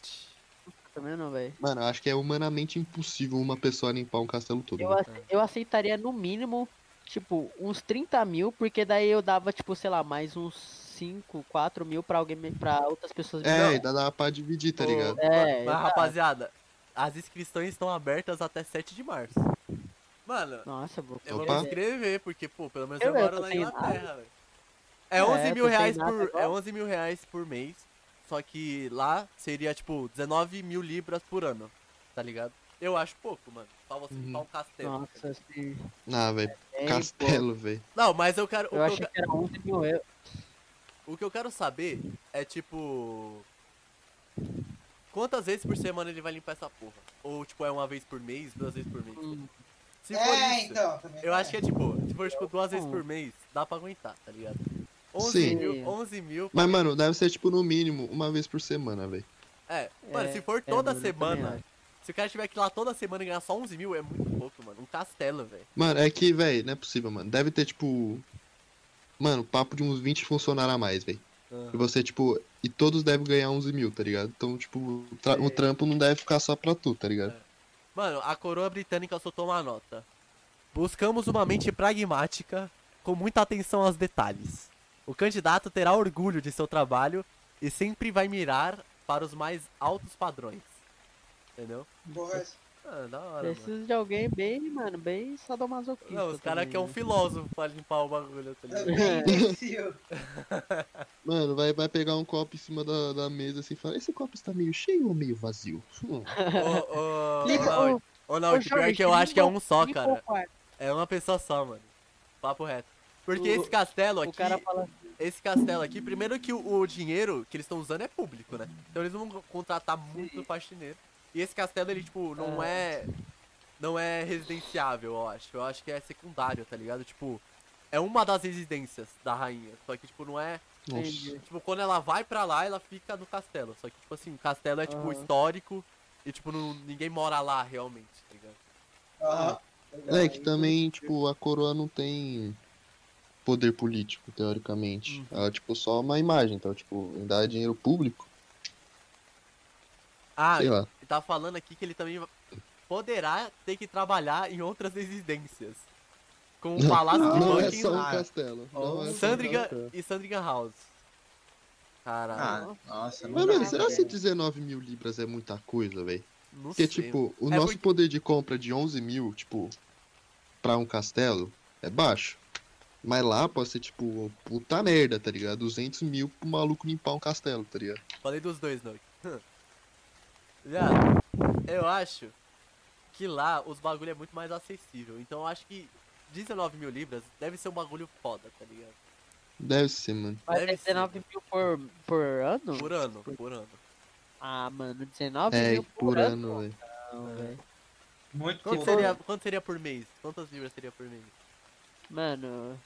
Também não, velho. Mano, eu acho que é humanamente impossível uma pessoa limpar um castelo todo. Eu, eu aceitaria no mínimo tipo, uns 30 mil, porque daí eu dava, tipo, sei lá, mais uns 5, 4 mil pra alguém, pra outras pessoas. me É, ainda dá pra dividir, tá ligado? É, Mas, rapaziada, as inscrições estão abertas até 7 de março. Mano, Nossa, vou eu vou me inscrever, porque, pô, pelo menos Eu- eu eu moro tô na Inglaterra, velho. É É, 11 mil tô sem reais por. agora. É 11 mil reais por mês. Só que lá seria, tipo, 19 mil libras por ano. Tá ligado? Eu acho pouco, mano. Pra você Uhum. um castelo. Nossa, sim. Ah, velho. É, Castelo, velho. Não, mas eu quero. Eu eu, achei que era 11 mil euros. O que eu quero saber é, tipo. Quantas vezes por semana ele vai limpar essa porra? Ou, tipo, é uma vez por mês, duas vezes por mês? Hum, Se for é, isso, então. Também eu acho que é tipo, se for tipo duas vezes Hum. por mês, dá pra aguentar, tá ligado? 11 Sim. mil, 11 mil. Mas, mano, deve ser, tipo, no mínimo, uma vez por semana, velho. É, mano, É, se for é, toda mano, semana, se o cara tiver que ir lá toda semana e ganhar só 11 mil, é muito pouco, mano. Um castelo, velho. Mano, é que, velho, não é possível, mano. Deve ter, tipo. Mano, papo de uns 20 funcionários a mais, velho. E você, tipo. E todos devem ganhar 11 mil, tá ligado? Então, tipo, o, tra- o trampo não deve ficar só pra tu, tá ligado? Mano, a coroa britânica soltou uma nota. Buscamos uma mente pragmática, com muita atenção aos detalhes. O candidato terá orgulho de seu trabalho e sempre vai mirar para os mais altos padrões. Entendeu? Boa. Ah, da hora, mano. Preciso de alguém bem, mano, bem sadomasoquista. Não, os caras também, querem um né? filósofo pra limpar o bagulho, tá ligado? Imbecil. Mano, vai, vai pegar um copo em cima da, da mesa assim e falar: esse copo está meio cheio ou meio vazio? Hum. Ô, ô, ô, pior Jorge, que eu acho que é um só, cara. É uma pessoa só, mano. Papo reto. Porque O- esse castelo O aqui, cara fala esse castelo aqui, primeiro que o, o dinheiro que eles estão usando é público, né? Então eles não vão contratar muito faxineiro. E esse castelo, ele, tipo, não é. Não é residenciável, eu acho. Eu acho que é secundário, tá ligado? Tipo, é uma das residências da rainha. Só que, tipo, não é. Nossa. Tipo, quando ela vai pra lá, ela fica no castelo. Só que, tipo assim, o castelo é, tipo, Aham. histórico. E, tipo, não, ninguém mora lá realmente, tá ligado? Aham. É que também, tipo, a coroa não tem poder político, teoricamente. Uhum. Ela é, tipo, só uma imagem. Então, tipo, em dar dinheiro público, Ah, sei lá. Ele tá falando aqui que ele também poderá ter que trabalhar em outras residências. Como o Palácio de Não é só um Buckingham, castelo. Não é só um castelo. e Sandringham House. Caralho, Ah, nossa, não Mas, mano, será que 19 mil libras é muita coisa, velho? não Porque, sei. tipo, o É nosso porque- poder de compra de 11 mil, tipo, pra um castelo, é baixo. Mas lá pode ser, tipo, puta merda, tá ligado? 200 mil pro maluco limpar um castelo, tá ligado? Falei dos dois, não. Viado, eu acho que lá os bagulho é muito mais acessível. Então eu acho que 19 mil libras deve ser um bagulho foda, tá ligado? Deve ser, mano. Mas Deve é 19 mil por, por ano? Por ano, por ano. Ah, mano, 19 É, mil por ano, velho. Não, É. velho. Muito Quanto pouco. seria, quanto seria por mês? Quantas libras seria por mês? Mano.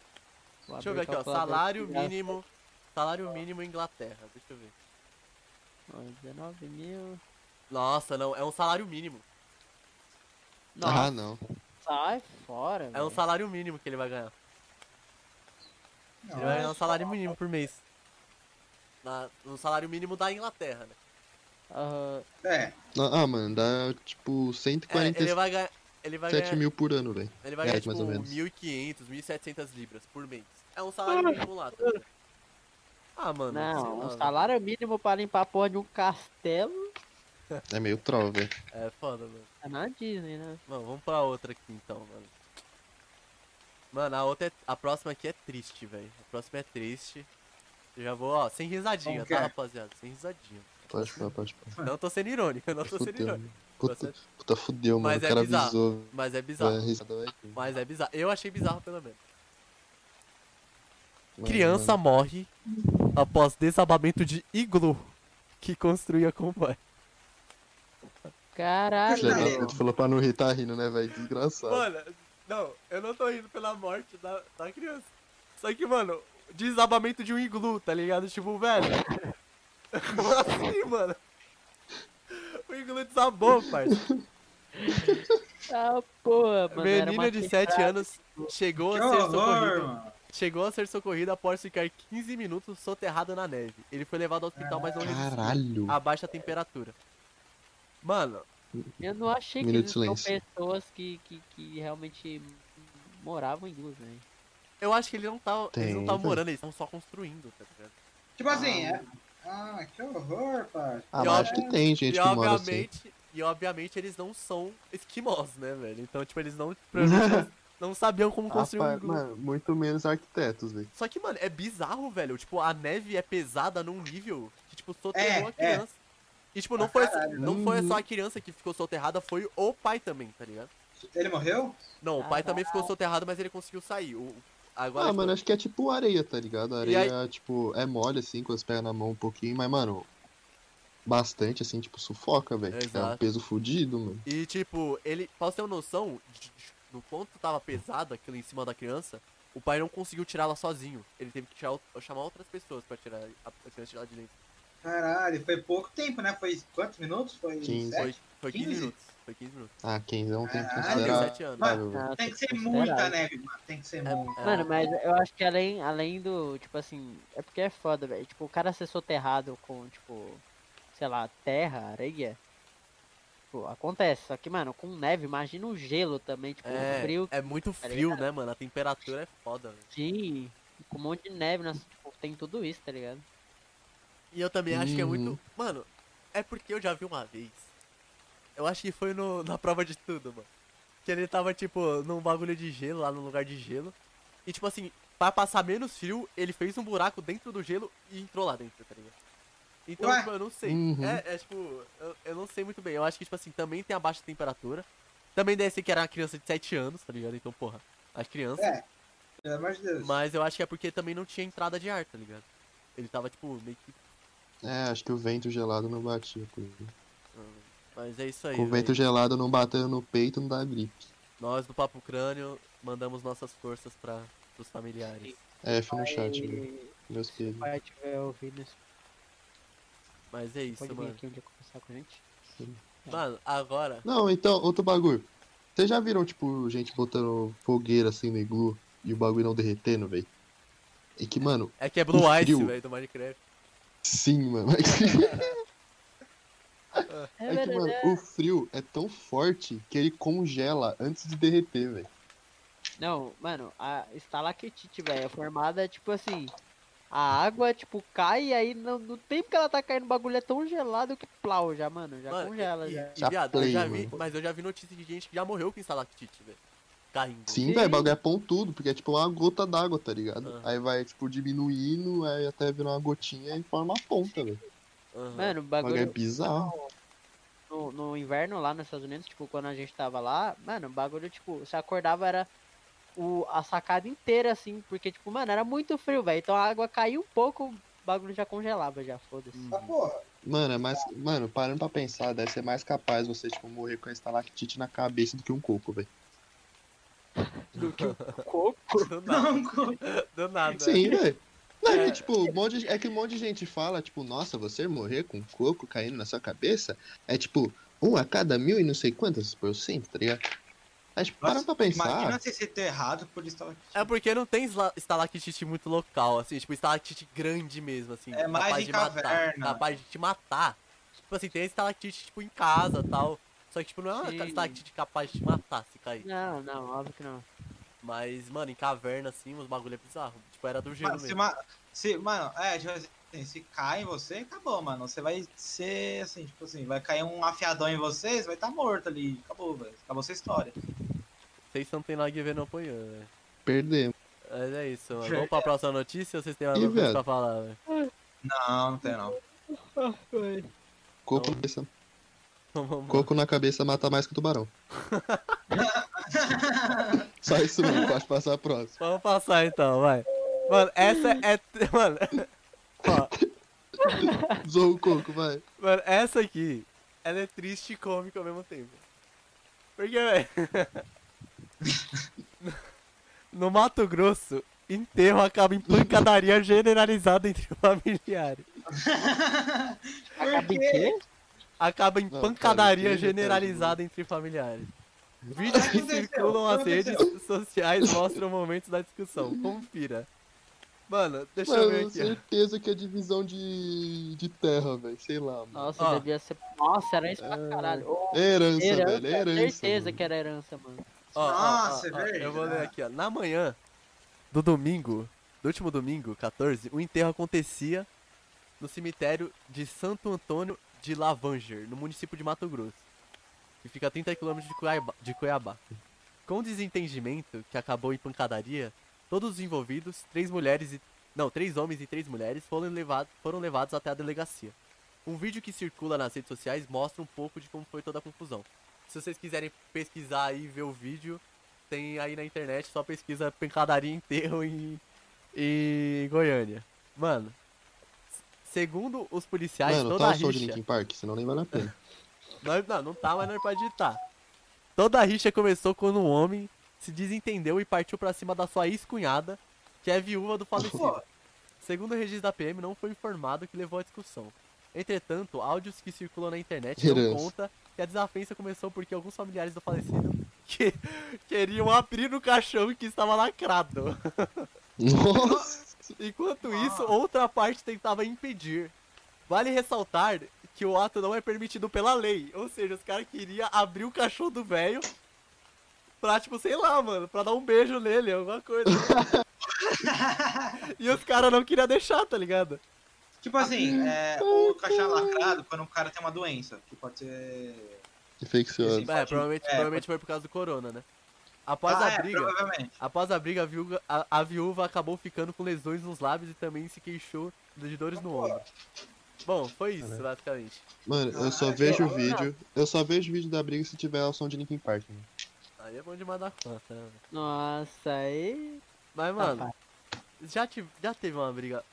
Deixa eu ver aqui, ó. calculador Salário mínimo. Salário mínimo Inglaterra. Deixa eu ver. Ó, 19 mil. Nossa, não, é um salário mínimo. Nossa, Ah, não. sai fora, É um salário mínimo que ele vai ganhar. Ele vai ganhar um salário mínimo por mês. Na, no salário mínimo da Inglaterra, né? Aham. É, Ah, mano, dá, tipo, É, 147 ele vai ganhar. Ele vai ganhar, mil por ano, velho. ele vai é, ganhar tipo ou menos. 1.500, 1.700 libras por mês. É um salário mínimo lá, tá ligado? Ah, mano. sei Não, lá, um velho. salário mínimo pra limpar a porra de um castelo É meio troll, velho. É foda, mano. é na Disney, né? Mano, vamos pra outra aqui então, mano. Mano, a outra é. A próxima aqui é triste, velho. A próxima é triste. Eu já vou, ó, sem risadinha, que tá, é? rapaziada? Sem risadinha. Pode pôr, pode pôr. Não tô sendo irônico, eu não tô sendo irônico. Puta, puta, fudeu, mano. Mas o é cara bizarro. avisou. Mas é bizarro. Mas é bizarro. Eu achei bizarro, pelo menos. Mano, Criança mano. morre após desabamento de iglu que construía com o pai. Caralho, Filha puta, falou pra não rir, tá rindo, né, velho? Desgraçado. Mano, não, eu não tô rindo pela morte da, da criança. Só que, mano, desabamento de um iglu, tá ligado? Tipo, velho. Como assim, mano? O iglu desabou, parça. Ah, porra, mano. Menina de 7 quebrada. anos chegou que a ser mano. Chegou a ser socorrido após ficar 15 minutos soterrado na neve. Ele foi levado ao hospital, mas não resistiu Caralho. a baixa temperatura. Mano, Eu não achei que existiam silêncio. pessoas que, que, que realmente moravam em duas, né? Eu acho que eles não estavam velho. morando, eles estavam só construindo, tá ligado? Tipo assim, é. Ah, que horror, pai. Ah, E mas acho que tem gente e que mora assim. obviamente, e obviamente eles não são esquimós, né, velho? Então, tipo, eles não, eles não sabiam como construir um Rapaz, iglu. mano, muito menos arquitetos, velho. Só que, mano, é bizarro, velho. Tipo, a neve é pesada num nível que, tipo, soterrou É, a criança. E, tipo, não, Pra foi, caralho. não foi Uhum. só a criança que ficou soterrada, foi o pai também, tá ligado? Ele morreu? Não, o pai Ah, também ficou soterrado, mas ele conseguiu sair. O, agora, Ah, tipo, mano, acho que é tipo areia, tá ligado? A E aí- areia, tipo, é mole assim, quando você pega na mão um pouquinho, mas, mano, bastante assim, tipo, sufoca, velho. É um peso fudido, mano. E, tipo, ele, pra você ter uma noção de- de- do quanto tava pesado aquilo em cima da criança, o pai não conseguiu tirá-la sozinho. Ele teve que tirar, chamar outras pessoas pra tirar a, a criança de lá de dentro. Caralho, foi pouco tempo, né? Foi quantos minutos? Foi 15. sete? Foi, foi 15 15? minutos. Foi 15 minutos. Ah, 15 é um tempo considerável. 7 anos. Mano, velho. Ah, Tem que ser muita neve, mano. Tem que ser É- muito. é- Mano, mas eu acho que além, além do, tipo assim, é porque é foda, velho. Tipo, o cara ser soterrado com, tipo, sei lá, terra, areia. Tipo, acontece. Só que, mano, com neve, imagina o gelo também, tipo, É, frio. é muito tá frio, né, mano? A temperatura é foda, velho. Sim, com um monte de neve, nossa, tipo, tem tudo isso, tá ligado? E eu também acho que é Uhum. muito. Mano, é porque eu já vi uma vez. Eu acho que foi no, na prova de tudo, mano. Que ele tava, tipo, num bagulho de gelo, lá num lugar de gelo. E, tipo assim, pra passar menos frio, ele fez um buraco dentro do gelo e entrou lá dentro, tá ligado? Então, Ué? tipo, eu não sei. Uhum. É, é, tipo, eu, eu não sei muito bem. Eu acho que, tipo assim, também tem a baixa temperatura. Também deve ser que era uma criança de 7 anos, tá ligado? Então, porra, as crianças. É. Pelo amor de Deus. Mas eu acho que é porque também não tinha entrada de ar, tá ligado? Ele tava, tipo, meio que. É, acho que o vento gelado não batia por ele. Mas é isso aí. Com o vento gelado não batendo no peito, não dá gripe. Nós do Papo Crânio mandamos nossas forças para os familiares. F no chat, velho. E Meus se o pesos. pai estiver ouvindo isso, Mas é isso, pode vir mano. aqui um dia conversar com a gente. Mano, agora. Não, então, outro bagulho. Vocês já viram, tipo, gente botando fogueira assim no iglu e o bagulho não derretendo, velho? E que, mano, É que é Blue Ice, velho, do Minecraft. Sim, mano. É, É que, verdade. mano, o frio é tão forte que ele congela antes de derreter, velho. Não, mano, a estalactite, velho, é formada, tipo assim, a água, tipo, cai e aí no, no tempo que ela tá caindo, o bagulho é tão gelado que plau já, mano, já Mano, congela, e, já. e, Já viado, eu play, já vi, mas eu já vi notícia de gente que já morreu com estalactite, velho. Caindo. Sim, Sim. velho, o bagulho é pontudo, porque é tipo uma gota d'água, tá ligado? Aham. Aí vai, tipo, diminuindo, aí até virar uma gotinha e forma a ponta, velho. Aham. Mano, o bagulho é bagulho bizarro. no, no inverno lá nos Estados Unidos, tipo, quando a gente tava lá, mano, o bagulho, tipo, você acordava era o, a sacada inteira, assim, porque, tipo, mano, era muito frio, velho, então a água caiu um pouco, o bagulho já congelava, já, foda-se. Ah, porra. Mano, é mais. Mano, parando pra pensar, deve ser mais capaz você, tipo, morrer com a estalactite na cabeça do que um coco, velho. Do que o coco. Do nada. Não, co- Do nada. Sim, velho. Não, é que, tipo, um monte de, é que um monte de gente fala, tipo, nossa, você morrer com coco caindo na sua cabeça é tipo um a cada mil e não sei quantas por cento, tá ligado? Mas, tipo, para pra pensar. Imagina se você ter errado por estar aqui. É porque não tem estalactite muito local, assim, tipo, estalactite grande mesmo, assim. É mais capaz de matar. caverna. Capaz de te matar. Tipo assim, tem estalactite, tipo, em casa e tal. Só que, tipo, não é uma Sim. estalactite capaz de te matar se cair. Não, não, óbvio que não. Mas, mano, em caverna, assim, os bagulho é bizarro. Tipo, era do gelo Mano, se, mesmo. ma- se- mano, é, tipo assim, se cai em você, acabou, mano. Você vai ser assim, tipo assim, vai cair um afiadão em você, você vai estar morto ali. Acabou, velho. Acabou sua história. Vocês não tem nada que ver no apanhando, velho. Perdemos. Mas é isso, mano. Vamos pra próxima notícia ou vocês têm alguma coisa pra falar, velho? Não, não tem não. Coco, Não. Vamos coco na cabeça mata mais que tubarão. Só isso mesmo, pode passar a próxima. Vamos passar então, vai. Mano, essa é. Mano. Ó, Zou o coco, vai. mano, essa aqui, ela é triste e cômica ao mesmo tempo. Porque, velho. No Mato Grosso, enterro acaba em pancadaria generalizada entre familiares. Acaba em quê? Acaba em Não, pancadaria cara, generalizada entre familiares. Vídeos que circulam que redes sociais mostram momentos da discussão. Confira. Mano, deixa eu ver Mano, aqui. ó. certeza que é divisão de, de terra, velho. Sei lá, mano. Nossa, Ó. devia ser. Nossa, era isso pra caralho. Ô, É herança, herança, velho. É herança. certeza mano. que era herança, mano. Ó, Nossa, ó, é ó, Eu vou ler aqui, ó. Na manhã do domingo, do último domingo, 14, o enterro acontecia no cemitério de Santo Antônio de Lavanger, no município de Mato Grosso, que fica a 30 km de Cuiabá, de Cuiabá. Com o desentendimento que acabou em pancadaria, todos os envolvidos, três mulheres e não, três homens e três mulheres foram levados, foram levados até a delegacia. Um vídeo que circula nas redes sociais mostra um pouco de como foi toda a confusão. Se vocês quiserem pesquisar e ver o vídeo, tem aí na internet, só pesquisa pancadaria enterro em, em Goiânia. Mano, segundo os policiais, Mano, toda tá a o som de rixa... Linkin Park, senão nem vale a pena. Nós- não, não tá, mas nós pode editar. Toda a rixa começou quando um homem se desentendeu e partiu pra cima da sua ex-cunhada, que é viúva do falecido. Segundo o registro da PM, não foi informado o que levou à discussão. Entretanto, áudios que circulam na internet dão conta que a desavença começou porque alguns familiares do falecido que- queriam abrir o caixão que estava lacrado. Nossa! Enquanto isso, outra parte tentava impedir. Vale ressaltar que o ato não é permitido pela lei. Ou seja, os caras queriam abrir o caixão do velho pra, tipo, sei lá, mano, pra dar um beijo nele, alguma coisa. e os caras não queriam deixar, tá ligado? Tipo assim, é, o caixão lacrado quando o cara tem uma doença, que pode ser. Infeccioso. É, Pode- provavelmente, é, provavelmente foi por causa do corona, né? Após ah, a é, briga, provavelmente. após a briga, a viúva, a, a viúva acabou ficando com lesões nos lábios e também se queixou de dores no ombro. Bom, foi isso, Caralho. basicamente. Mano, eu só Ah, vejo o vídeo. Eu só vejo o vídeo da briga se tiver o som de Linkin Park. Mano. Aí é bom demais da conta, né? Nossa, aí. Mas, tá mano, já, tive, já teve uma briga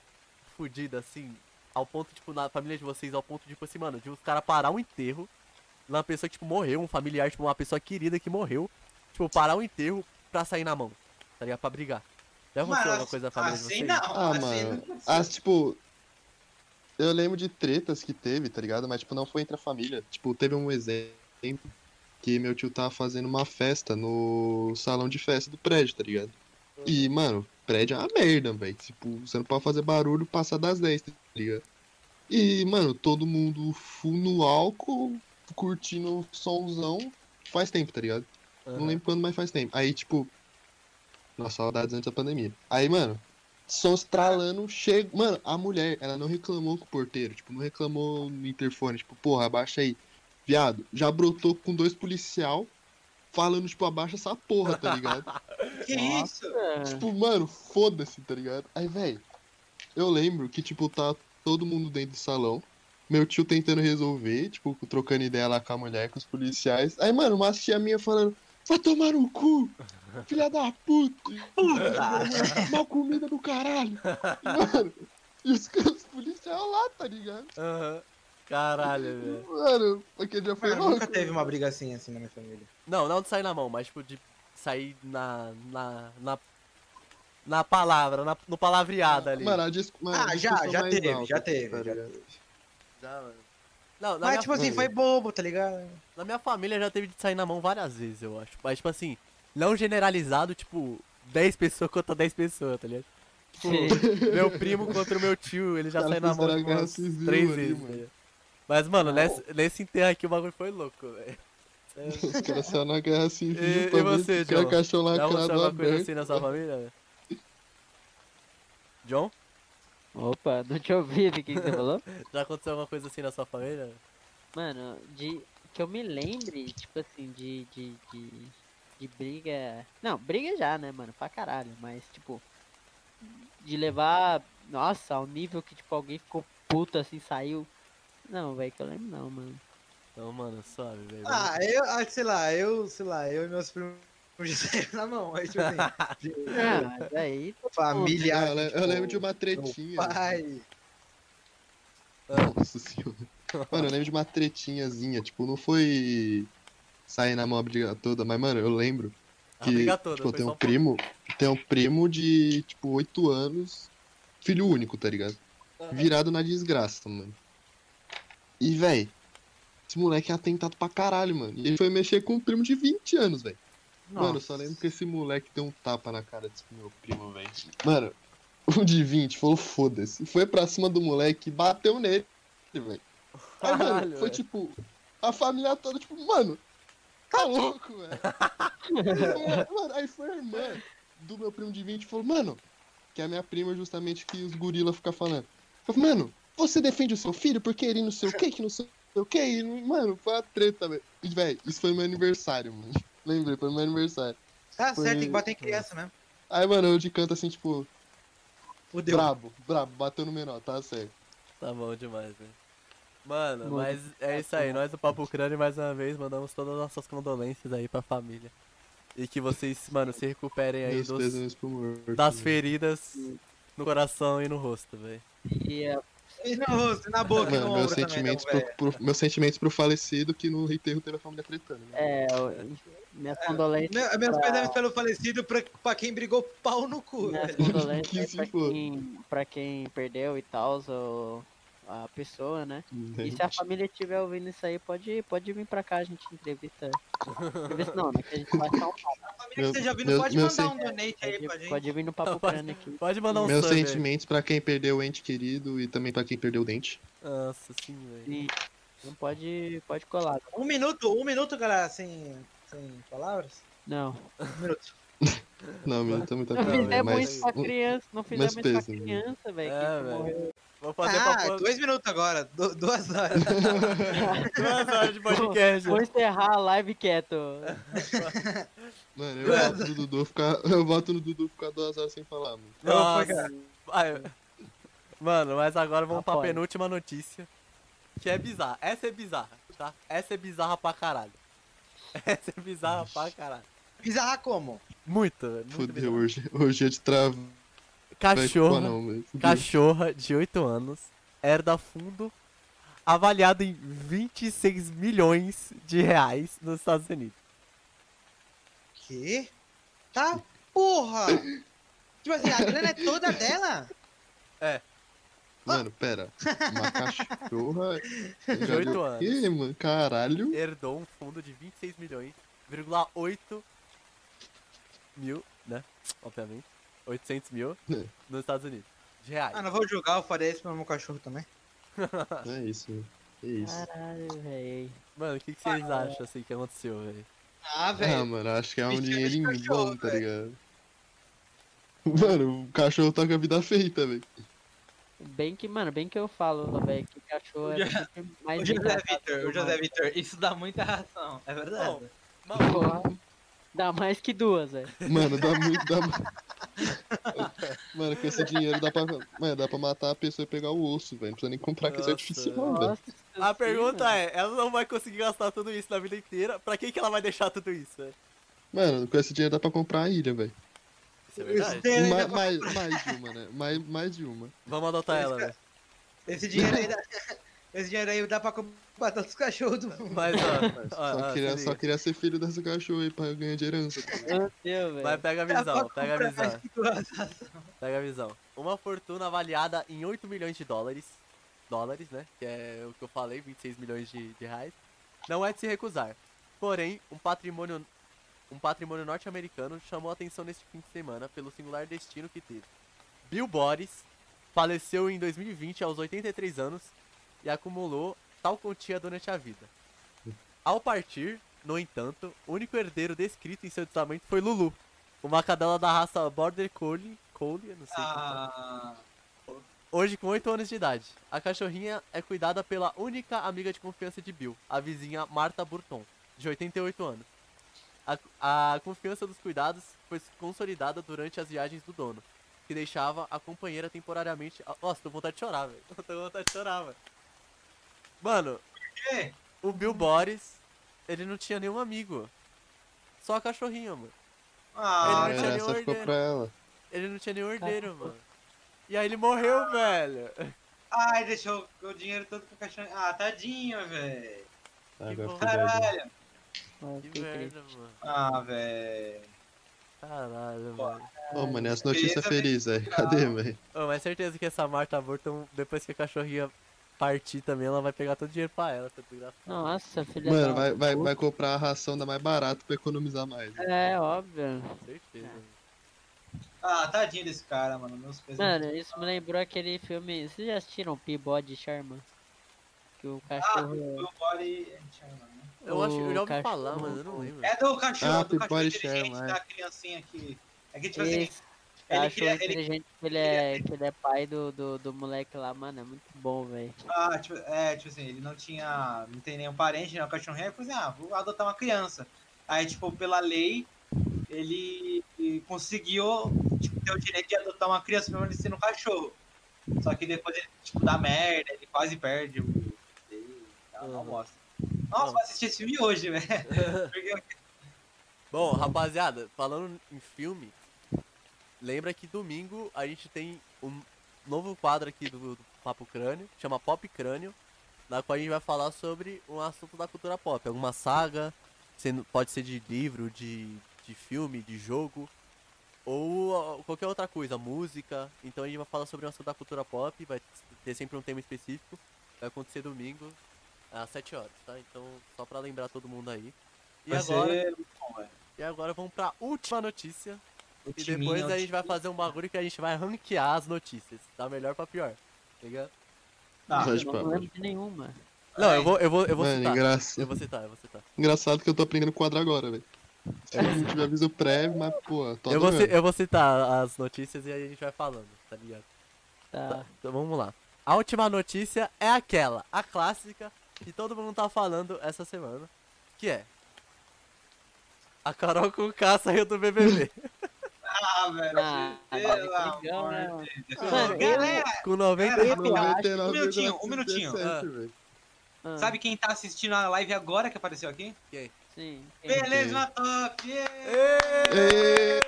fudida assim, ao ponto, tipo, na família de vocês, ao ponto, tipo assim, mano, de os caras parar um enterro, uma pessoa que, tipo, morreu, um familiar, tipo, uma pessoa querida que morreu, tipo, parar o enterro pra sair na mão, tá ligado? Pra brigar. Já aconteceu alguma coisa na família de assim vocês? não, Ah, assim mano. não aconteceu. As, tipo. Eu lembro de tretas que teve, tá ligado? Mas, tipo, não foi entre a família. Tipo, teve um exemplo que meu tio tava fazendo uma festa no salão de festa do prédio, tá ligado? E, mano, prédio é uma merda, velho. Tipo, você não pode fazer barulho passar das 10, tá ligado? E, mano, todo mundo full no álcool, curtindo o somzão faz tempo, tá ligado? Não Aham. lembro quando, mas faz tempo. Aí, tipo. Nossa, saudades antes da pandemia. Aí, mano, som estralando, chega. Mano, a mulher, ela não reclamou com o porteiro. Tipo, não reclamou no interfone. Tipo, porra, abaixa aí. Viado, já brotou com dois policial falando, tipo, abaixa essa porra, tá ligado? Que isso? É. tipo, mano, foda-se, tá ligado? Aí, velho, eu lembro que, tipo, tá todo mundo dentro do salão. Meu tio tentando resolver, tipo, trocando ideia lá com a mulher, com os policiais. Aí, mano, uma tia minha falando, vai tomar no cu, filha da puta, Puta! mal comida do caralho. Mano, e os, os policiais lá, tá ligado? Aham. Caralho, velho. Mano, aquele dia foi Mano, louco. nunca teve uma briga assim, assim na minha família. Não, não de sair na mão, mas, tipo, de sair na. na. na, na palavra, na, no palavreado ali. Mano, a dis... mano, Ah, já, já teve, alta, já teve, tá já ligado? teve. Já, mano. Não, na Mas, minha tipo assim, mano. foi bobo, tá ligado? Na minha família já teve de sair na mão várias vezes, eu acho. Mas, tipo assim, não generalizado, tipo, 10 pessoas contra 10 pessoas, tá ligado? Tipo, meu primo contra o meu tio, ele já saiu na mão tipo, umas civil 3 ali, vezes, mano. tá ligado? Mas, mano, nesse, nesse enterro aqui o bagulho foi louco, velho. É, Os caras saíram na guerra civil E- pra e você, John? aconteceu lacrado alguma coisa aberto. assim na sua família? John? Opa, não te ouvi, o que você falou? Já aconteceu alguma coisa assim na sua família? Mano, de. Que eu me lembre, tipo assim, de. de, de, de briga. Não, briga já, né, mano? Pra caralho. Mas, tipo. De levar. Nossa, ao nível que, tipo, alguém ficou puto assim, saiu. Não, velho, que eu lembro não, mano. Então, mano, suave, velho. Ah, eu, ah, sei lá, eu, sei lá, eu e meus primos já saíram na mão. Aí, tipo assim, Ah, família. Ah, eu, le- eu lembro de uma tretinha. Pai. Nossa senhora. Mano, eu lembro de uma tretinhazinha, tipo, não foi sair na mão a briga toda, mas, mano, eu lembro que, toda, tipo, foi tem só um primo, tem um primo de, tipo, 8 anos, filho único, tá ligado? Virado na desgraça, mano. E, véi, esse moleque é atentado pra caralho, mano. E ele foi mexer com um primo de 20 anos, velho. Mano, eu só lembro que esse moleque deu um tapa na cara desse meu primo, velho. Mano, um de 20 falou foda-se. Foi pra cima do moleque e bateu nele, velho. Aí, mano, Caralho, foi tipo, a família toda, tipo, mano, Tá louco, velho. Aí foi- Mano, aí foi a irmã do meu primo de 20 e falou, mano, que é a minha prima justamente que os gorila ficam falando. Eu falei, mano, você defende o seu filho porque ele não sei o que, que não sei o que, mano, foi uma treta, velho. Velho, isso foi meu aniversário, mano. Lembrei, foi meu aniversário. Tá Foi- certo, tem que bater em criança mesmo. Aí, mano, eu de canto assim, tipo, Fudeu. brabo, brabo, bateu no menor, tá certo. Tá bom demais, velho. Mano, Mano, mas é isso aí. Nós do Papo Crânio, mais uma vez, mandamos todas as nossas condolências aí pra família. E que vocês, mano, se recuperem aí dos, das feridas no coração e no rosto, velho. E a E no rosto, na boca, e no Mano, meus também, sentimentos, então, pro, pro- meus sentimentos pro falecido que no enterro teve a família tretando. Né? É, minhas condolências. Meu, meus pra- perdões pelo falecido pra, pra quem brigou pau no cu, Minhas velho. condolências Que pra quem, pra quem perdeu e tal, ou a pessoa, né? E se a família estiver ouvindo isso aí, pode, pode vir pra cá, a gente entrevista. Entrevista não, né? Que a gente vai só um papo. A família que esteja ouvindo meu- pode meu mandar um donate aí pra Pode, gente. pode vir no papo Pode- crânio aqui. Pode mandar um Meus aí. sentimentos pra quem perdeu o ente querido e também pra quem perdeu o dente. Nossa, sim, velho. Não pode, pode colar. Um minuto, um minuto, galera, sem, sem palavras. Não. Um minuto. Não, meu, tá muita Não coisa, fizemos mas. isso pra criança, não fizemos isso pra né? criança, velho. É. Vou fazer Ah, pra dois minutos agora, du- duas horas. duas horas de podcast. Vou encerrar a live quieto. Mano, eu voto no Dudu ficar. Eu voto no Dudu ficar duas horas sem falar, mano. Não, Nossa. Ai, Mano, mas agora vamos pra Apoio. penúltima notícia. Que é bizarra. Essa é bizarra, tá? Essa é bizarra pra caralho. Essa é bizarra pra caralho. Bizarra como? Muito, velho. Muito Fudeu, hoje, hoje é de trava. Cachorra, não, cachorra de 8 anos herda fundo avaliado em 26 milhões de reais nos Estados Unidos. Que? Tá porra! tipo assim, a grana é toda dela? Mano, pera. Uma cachorra. De 8 anos. Que, mano? Caralho. herdou um fundo de 26 milhões, vírgula 8 mil, né? Obviamente. 800 mil É. nos Estados Unidos. De reais. Ah, não vou julgar, eu faria isso pro meu cachorro também. É isso, mano. É isso. Caralho, velho. Mano, o que, que vocês acham assim que aconteceu, velho? Ah, Ah, velho. mano, acho que é um dinheirinho cachorro, bom, tá ligado? Mano, o cachorro tá com a vida feita, velho. Bem que, mano, bem que eu falo, velho, que cachorro é mais o José Vitor, o José. Vitor, isso dá muita razão, é verdade. Bom, Porra. Dá mais que duas, velho. Mano, dá muito. Dá... Mano, com esse dinheiro dá pra. Mano, dá pra matar a pessoa e pegar o osso, velho. Não precisa nem comprar aquele Nossa, artificial, velho. Nossa, a pergunta mano. é, ela não vai conseguir gastar tudo isso na vida inteira, pra quem que ela vai deixar tudo isso, velho? Mano, com esse dinheiro dá pra comprar a ilha, velho. Isso é verdade? Aí Mais, mais, de uma, né? Mais, mais de uma. Vamos adotar Esse ela, velho. Esse dinheiro aí dá... Esse dinheiro aí dá pra comprar todos os cachorros do mundo. Mas, ó, ó, Só, ó, queria, se só queria ser filho dessa cachorra aí pra ganhar de herança. ligado? Meu Deus, velho. Mas pega a visão, pega a visão. Pega a visão. Uma fortuna avaliada em 8 milhões de dólares. Dólares, né? Que é o que eu falei, 26 milhões de, de reais. Não é de se recusar. Porém, um patrimônio, um patrimônio norte-americano chamou a atenção neste fim de semana pelo singular destino que teve. Bill Boris faleceu em 2020 aos 83 anos e acumulou tal quantia durante a vida. Ao partir, no entanto, o único herdeiro descrito em seu testamento foi Lulu, uma cadela da raça Border Collie, Collie, não sei como fala. Ah, Hoje com 8 anos de idade. A cachorrinha é cuidada pela única amiga de confiança de Bill, a vizinha Marta Burton, de 88 anos. A, a confiança dos cuidados foi consolidada durante as viagens do dono, que deixava a companheira temporariamente. Ah, Nossa, tô com vontade de chorar, velho. Tô com vontade de chorar, velho. Mano, quê? o Bill Boris, ele não tinha nenhum amigo. Só a cachorrinha, mano. Ah, Ele A não tinha nenhum ficou herdeiro. pra ela. Ele não tinha nenhum herdeiro, mano. E aí ele morreu, velho. Ai, deixou o dinheiro todo com o cachorro. Ah, tadinho, velho. Agora bom. fudeu, velho. Caralho. Nossa, Que triste. merda, mano. Ah, velho. Caralho, Pô. velho. Ô, mano, e as notícias felizes, velho. Cadê, velho? Ô, mas certeza que essa Marta Burton, depois que a cachorrinha partir também, ela vai pegar todo o dinheiro pra ela, tá desgraçado. Nossa, filha Mano, da vai, vai, vai comprar a ração da mais barata pra economizar mais. É, óbvio. Certeza. Ah, tadinho desse cara, mano. Meus pesos. Mano, isso me lembrou aquele filme. Vocês já assistiram Peabody Sherman? Que o Ah, cachorro. o body. Chama, né? Eu acho eu já ouvi cachorro- falar, mas eu não lembro. É do cachorro, Ah, do cachorro inteligente share, da criancinha que. É que, tipo assim, Esse ele cachorro queria. Ele, inteligente que ele é, que ele é pai do, do, do moleque lá, mano, é muito bom, velho. ah, tipo, é, tipo assim, ele não tinha. Não tem nenhum parente, né? O cachorro ele falou assim, ah, vou adotar uma criança. Aí, tipo, pela lei, ele conseguiu tipo, ter o direito de adotar uma criança mesmo ele sendo um cachorro. Só que depois ele, tipo, dá merda, ele quase perde o. Ele, não Uhum. mostra. Nossa, Não. vou assistir esse filme hoje, velho. Porque- Bom, rapaziada, falando em filme, lembra que domingo a gente tem um novo quadro aqui do, do Papo Crânio, chama Pop Crânio, na qual a gente vai falar sobre um assunto da cultura pop, alguma saga, sendo, pode ser de livro, de, de filme, de jogo, ou qualquer outra coisa, música. Então a gente vai falar sobre um assunto da cultura pop, vai ter sempre um tema específico, vai acontecer domingo às 7 horas, tá? Então, só pra lembrar todo mundo aí. E vai agora, ser velho. e agora vamos pra última notícia. O E depois o a gente vai fazer um bagulho que a gente vai ranquear as notícias. Da melhor pra pior. Tá ligado? Tá. Pode Eu não lembro de nenhuma. Não, É, eu vou, eu vou, eu vou Mano, citar. engraçado. Eu vou citar, eu vou citar. Engraçado que eu tô aprendendo quadro agora, velho. É assim, tive aviso prévio, mas, pô, tô Eu vou, eu vou citar as notícias e aí a gente vai falando, tá ligado? Tá. Tá, então vamos lá. A última notícia é aquela, a clássica, que todo mundo tá falando essa semana. Que é. A Carol com K saiu do BBB. Ah, velho. Ah, legal, né, mano? Mano, Galera, com 90. Pera, eu rapidão. acho- Um minutinho, um minutinho. 97, velho. Ah, sabe quem tá assistindo a live agora que apareceu aqui? Sim. Beleza, na top! yeah!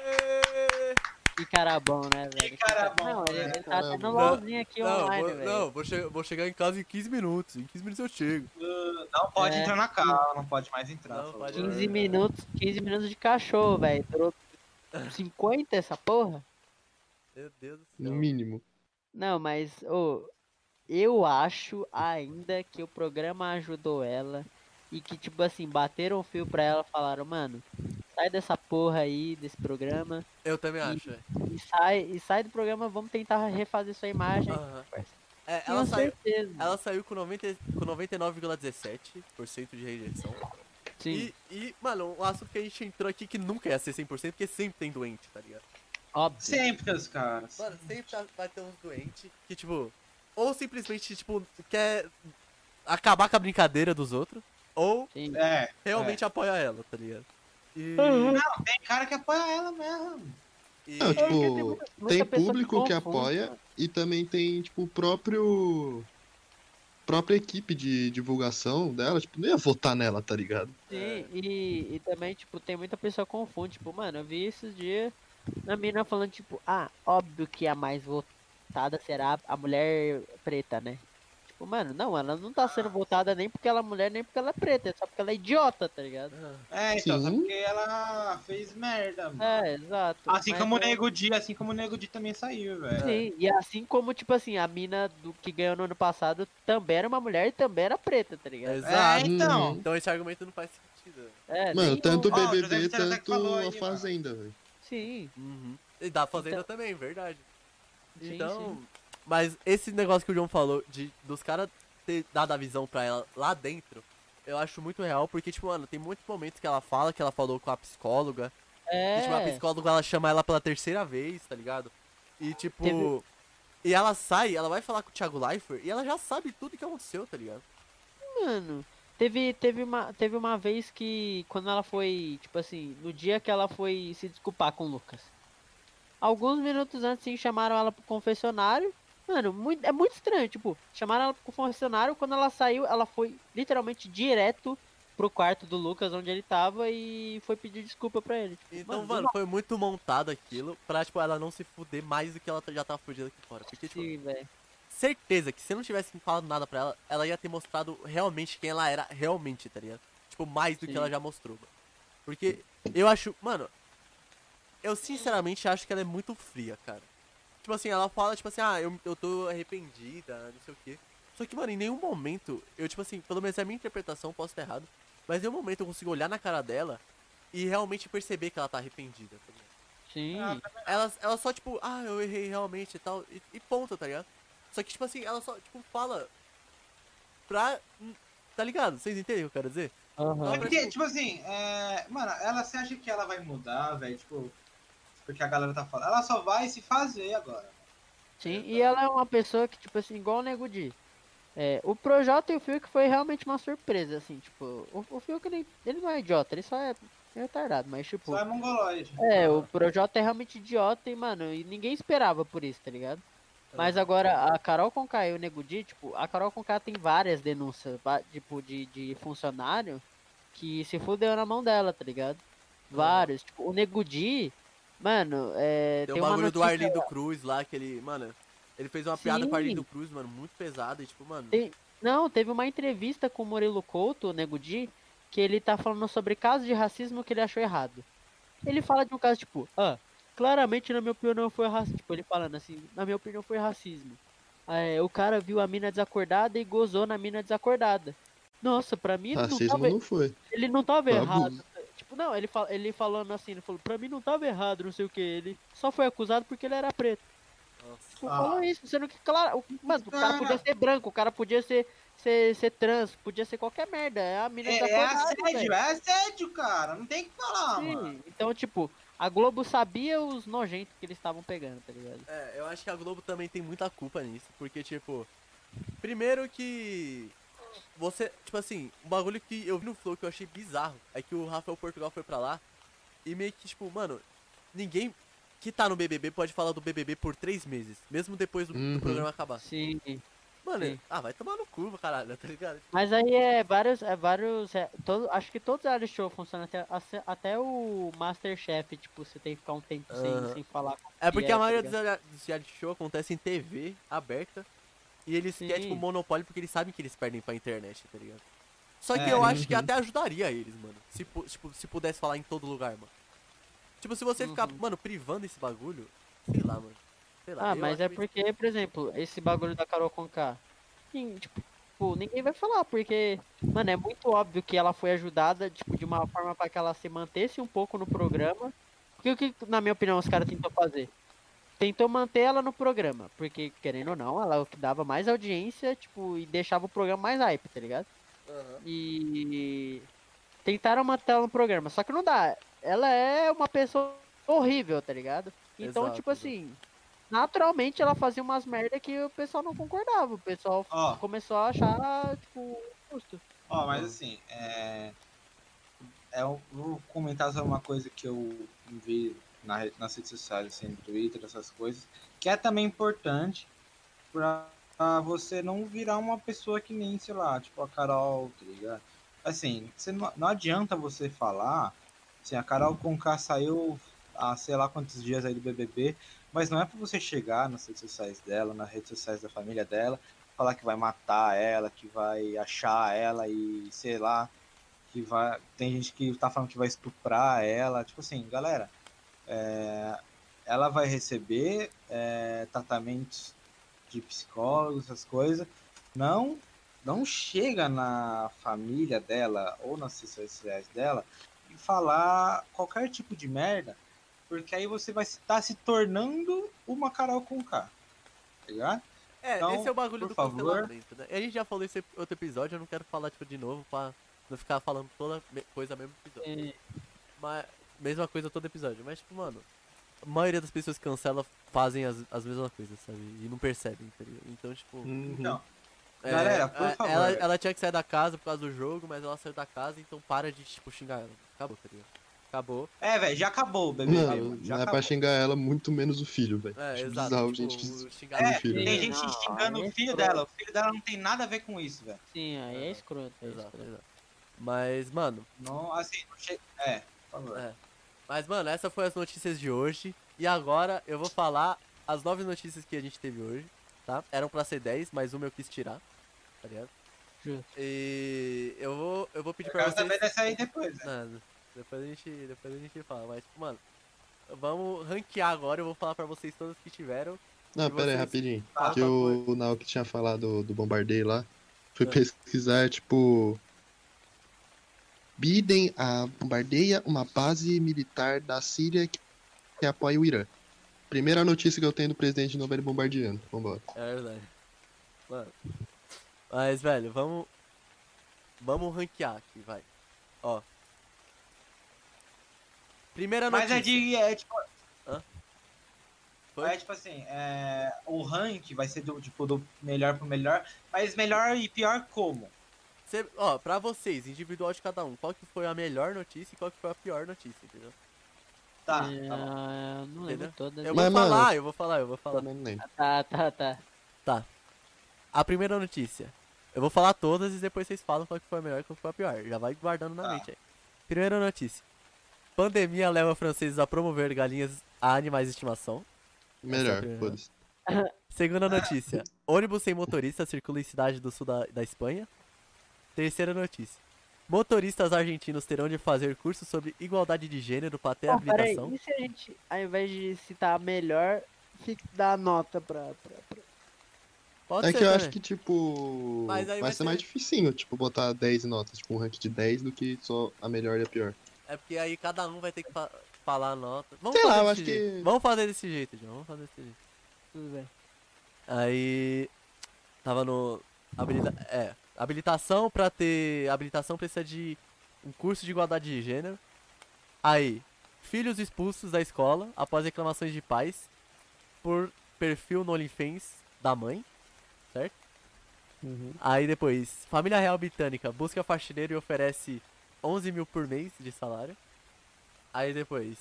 Que cara bom, né, velho? Que cara bom, Não, ele, né? ele tá tendo. LOLzinho aqui Não, online, vou, velho. não vou, che- vou chegar em casa em 15 minutos. Em 15 minutos eu chego. Uh, Não pode É. entrar na cal, não pode mais entrar. Não pode favor. 15 minutos, 15 minutos de cachorro, velho. Durou 50 essa porra? Meu Deus do No céu. mínimo. Não, mas, ô, eu acho ainda que o programa ajudou ela e que, tipo assim, bateram o fio pra ela falaram, mano, sai dessa porra aí, desse programa, Eu também acho, velho. e sai, e sai do programa, vamos tentar refazer sua imagem. Parça. É, ela saiu, certeza. ela saiu com, 90, com 99,17% de rejeição. Sim, E, e, mano, um assunto que a gente entrou aqui que nunca ia ser 100%, porque sempre tem doente, tá ligado? óbvio. Sempre os caras. Mano, sempre vai ter uns doentes que, tipo, ou simplesmente, tipo, quer acabar com a brincadeira dos outros, ou Sim. É, realmente apoia ela, tá ligado? E, não, tem cara que apoia ela mesmo. e- Não, É, tipo, muita- muita tem público que apoia mano. e também tem, tipo, o próprio. Própria equipe de divulgação dela, tipo, não ia votar nela, tá ligado? Sim, e, e também, tipo, tem muita pessoa que confunde. Tipo, mano, eu vi esses dias a mina falando, tipo, ah, óbvio que a mais votada será a mulher preta, né? Tipo, mano, não, ela não tá sendo votada nem porque ela é mulher, nem porque ela é preta, é só porque ela é idiota, tá ligado? É, então, só Sim. porque ela fez merda, mano. É, exato. Assim mas como o é- Nego Di, assim como o Nego Di também saiu, velho. Sim, e assim como, tipo assim, a mina do que ganhou no ano passado também era uma mulher e também era preta, tá ligado? Exato. É, então. Uhum. Então esse argumento não faz sentido. É, Mano, nem tanto o BBB, até tanto aí, a mano. Fazenda, velho. Sim, Uhum. E da Fazenda Então- também, verdade. Sim, Então, mas esse negócio que o João falou, de dos caras ter dado a visão pra ela lá dentro, eu acho muito real, porque, tipo, mano, tem muitos momentos que ela fala que ela falou com a psicóloga, é. e, tipo, a psicóloga, ela chama ela pela terceira vez, tá ligado? E, tipo... Teve- E ela sai, ela vai falar com o Thiago Leifert, e ela já sabe tudo que aconteceu, tá ligado? Mano, teve, teve, uma, teve uma vez que quando ela foi, tipo assim, no dia que ela foi se desculpar com o Lucas. Alguns minutos antes, sim, chamaram ela pro confessionário. Mano, muito, é muito estranho, tipo, chamaram ela pro confessionário, quando ela saiu, ela foi literalmente direto pro quarto do Lucas, onde ele tava, e foi pedir desculpa pra ele. Tipo, Então, do mano, foi muito montado aquilo pra, tipo, ela não se fuder mais do que ela já tá fudendo aqui fora. Porque, tipo, Sim, velho. certeza que se eu não tivesse falado nada pra ela, ela ia ter mostrado realmente quem ela era realmente, tá ligado? Tipo, mais do que Sim. ela já mostrou, mano. Porque eu acho, mano, eu sinceramente acho que ela é muito fria, cara. Tipo assim, ela fala, tipo assim, ah, eu, eu tô arrependida, não sei o quê. Só que, mano, em nenhum momento, eu, tipo assim, pelo menos é a minha interpretação, posso estar errado, mas em nenhum momento eu consigo olhar na cara dela e realmente perceber que ela tá arrependida, tá ligado? Sim. Ah, Ela, ela só, tipo, ah, eu errei realmente e tal, e, e ponto, tá ligado? Só que, tipo assim, ela só, tipo, fala pra. Tá ligado? Vocês entendem o que eu quero dizer? Aham. É porque, tipo assim, é... mano, ela você acha que ela vai mudar, velho? Tipo, porque a galera tá falando. Ela só vai se fazer agora. Sim, e ela é uma pessoa que, tipo assim, igual o Nego Di. É, o Projota e o Fiuk foi realmente uma surpresa, assim, tipo, o, o Fiuk ele, ele não é idiota, ele só é retardado, mas tipo, Só é mongoloide. é, o Projota é realmente idiota e, mano, e ninguém esperava por isso, tá ligado? Mas agora, a Carol Conká e o Nego Di, tipo, a Carol Conká tem várias denúncias, tipo, de, de funcionário que se fudeu na mão dela, tá ligado? Vários, tipo, o Nego Di, mano, é, Tem uma bagulho do. Arlindo Cruz lá, que ele, mano, ele fez uma piada com o Sim. Arlindo Cruz, mano, muito pesada e tipo, mano. Tem- Não, teve uma entrevista com o Murilo Couto, o Nego Di, que ele tá falando sobre casos de racismo que ele achou errado. Ele fala de um caso tipo, ah, claramente na minha opinião foi racismo. Tipo, ele falando assim, na minha opinião foi racismo. É, o cara viu a mina desacordada e gozou na mina desacordada. Nossa, pra mim ele não Racismo tava, não foi. ele não tava Foi errado. abuso. Tipo, não, ele, fal- ele falando assim, ele falou, pra mim não tava errado, não sei o que. Ele só foi acusado porque ele era preto. Tipo, Ah. falou isso, sendo que, claro, o, mano, o cara podia ser branco, o cara podia ser, ser, ser trans, podia ser qualquer merda. É a mina É, da é assédio, é assédio, cara. Não tem o que falar, mano. Sim, Então, tipo, a Globo sabia os nojentos que eles estavam pegando, tá ligado? É, eu acho que a Globo também tem muita culpa nisso, porque, tipo, primeiro que você, tipo assim, um bagulho que eu vi no Flow que eu achei bizarro é que o Rafael Portugal foi pra lá e meio que, tipo, mano, ninguém que tá no BBB pode falar do BBB por três meses, mesmo depois do, do Uhum. programa acabar. Sim. Mano, Sim. ah, vai tomar no cu, caralho, tá ligado? Mas aí é vários, é vários, é, todo, acho que todos os reality show funcionam até, até- o Masterchef, tipo, você tem que ficar um tempo sem, Aham. sem falar. É porque é, a tá maioria rea- dos reality show acontece em TV aberta e eles querem, tipo, Sim. monopólio porque eles sabem que eles perdem pra internet, tá ligado? Só que É, eu acho que uhum. até ajudaria eles, mano. Se, tipo, se pudesse falar em todo lugar, mano. Tipo, se você ficar, Uhum. mano, privando esse bagulho, sei lá, mano. Sei lá. Ah, mas é porque, por exemplo, esse bagulho da Carol Conká, tipo, ninguém vai falar, porque, mano, é muito óbvio que ela foi ajudada, tipo, de uma forma pra que ela se mantesse um pouco no programa. Porque o que, na minha opinião, os caras tentou fazer? Tentou manter ela no programa, porque, querendo ou não, ela é o que dava mais audiência, tipo, e deixava o programa mais hype, tá ligado? Aham. E tentaram manter ela no programa, só que não dá. Ela é uma pessoa horrível, tá ligado? Então, Exato, tipo assim, naturalmente ela fazia umas merda que o pessoal não concordava. O pessoal Ó. começou a achar, tipo, justo. Ó, mas assim, é. é eu vou comentar sobre uma coisa que eu vi na, nas redes sociais, assim, no Twitter, essas coisas, que é também importante pra, pra você não virar uma pessoa que nem, sei lá, tipo a Carol, tá ligado? Assim, você não, não adianta você falar, assim, a Carol Conká saiu há sei lá quantos dias aí do BBB, mas não é pra você chegar nas redes sociais dela, nas redes sociais da família dela, falar que vai matar ela, que vai achar ela e sei lá, que vai. Tem gente que tá falando que vai estuprar ela. Tipo assim, galera, é, ela vai receber é, tratamentos de psicólogos, essas coisas. Não, não chega na família dela ou nas redes sociais dela e falar qualquer tipo de merda, porque aí você vai estar se tornando uma Carol com K. Tá ligado? É, Então, esse é o bagulho do favor. cancelamento, né? A gente já falou isso em outro episódio, eu não quero falar, tipo, de novo pra não ficar falando toda coisa mesmo episódio. Mas, mesma coisa todo episódio. Mas, tipo, mano, a maioria das pessoas que cancelam fazem as, as mesmas coisas, sabe? E não percebem, tá ligado? Então, tipo. Uhum. Então, é, Galera, por é, favor. Ela, ela tinha que sair da casa por causa do jogo, mas ela saiu da casa, então para de, tipo, xingar ela. Acabou, tá ligado? Acabou. é, velho, já acabou o BBB. Não, já não é pra xingar ela, muito menos o filho, velho. É, Acho exato. bizarro, tipo, gente. o que- xingar É, do filho. tem gente não, xingando aí é o filho dela. O filho dela não tem nada a ver com isso, velho. Sim, aí é escroto. É Exato, escroto. exato. Mas, mano, Não, assim, não chega. É, favor. É. Mas, mano, essa foi as notícias de hoje. E agora eu vou falar as nove notícias que a gente teve hoje, tá? Eram pra ser 10, mas uma eu quis tirar, tá ligado? Justo. E eu vou, eu vou pedir Eu pra vocês... saber dessa aí depois, né? Não, depois a gente, depois a gente fala, mas, mano, vamos ranquear agora, eu vou falar pra vocês todas que tiveram. Não, pera aí, rapidinho. Ah, que o, o Naoki tinha falado do bombardeio lá. Fui É. pesquisar, tipo. Biden a bombardeia uma base militar da Síria que, que apoia o Irã. Primeira notícia que eu tenho do presidente novo ele bombardeando. Vambora. É verdade. Mano. Mas, velho, vamos. Vamos ranquear aqui, vai. Ó. Primeira Mas notícia. é de. É, tipo, Foi? é tipo assim, é, o rank vai ser do, tipo, do melhor pro melhor, mas melhor e pior como? Cê- ó, pra vocês, individual de cada um, qual que foi a melhor notícia e qual que foi a pior notícia, entendeu? Tá, É, tá bom. não lembro Entendeu? todas. Eu Mas, vou falar, mano, eu vou falar, eu vou falar. Não lembro. Tá, tá, tá. A primeira notícia. Eu vou falar todas e depois vocês falam qual que foi a melhor e qual que foi a pior. Já vai guardando na Tá. mente aí. Primeira notícia. Pandemia leva franceses a promover galinhas a animais de estimação. Melhor, primeira. foda-se. Segunda notícia. Ônibus sem motorista circula em cidade do sul da, da Espanha. Terceira notícia. Motoristas argentinos terão de fazer curso sobre igualdade de gênero para ter peraí, habilitação. e se a gente, ao invés de citar a melhor, dar a nota pra. pra, pra... Pode É ser que eu também. acho que, tipo. Mas vai, aí vai ser mais ser- dificinho, tipo, botar 10 notas, tipo, um rank de 10 do que só a melhor e a pior. É porque aí cada um vai ter que fa- falar a nota. Vamos Sei fazer lá, eu desse acho jeito. que- Vamos fazer desse jeito, João. Vamos fazer desse jeito. Tudo bem. Aí tava no habilita é, habilitação pra ter habilitação precisa de um curso de igualdade de gênero. Aí, filhos expulsos da escola após reclamações de pais por perfil no OnlyFans da mãe, certo? Aí depois, família real britânica busca faxineiro e oferece 11 mil por mês de salário. Aí depois,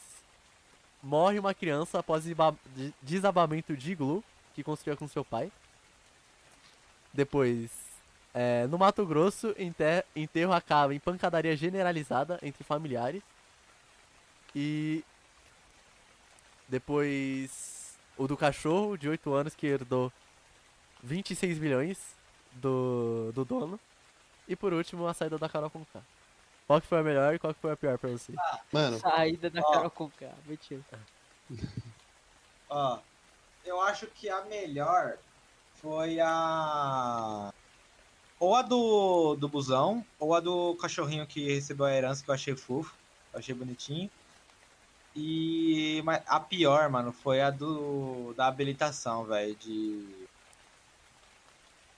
morre uma criança após desabamento de iglu que construiu com seu pai. Depois, é, no Mato Grosso, enter- enterro acaba em pancadaria generalizada entre familiares. E depois, o do cachorro de 8 anos que herdou 26 milhões do, do dono. E por último, a saída da Carol Conká. Qual que foi a melhor e qual que foi a pior pra você? Mano, Saída da Ó. Carol com K. Mentira. Ó, eu acho que a melhor foi a. Ou a do, do busão, ou a do cachorrinho que recebeu a herança, que eu achei fofo, eu achei bonitinho. E mas a pior, mano, foi a do da habilitação, velho, de.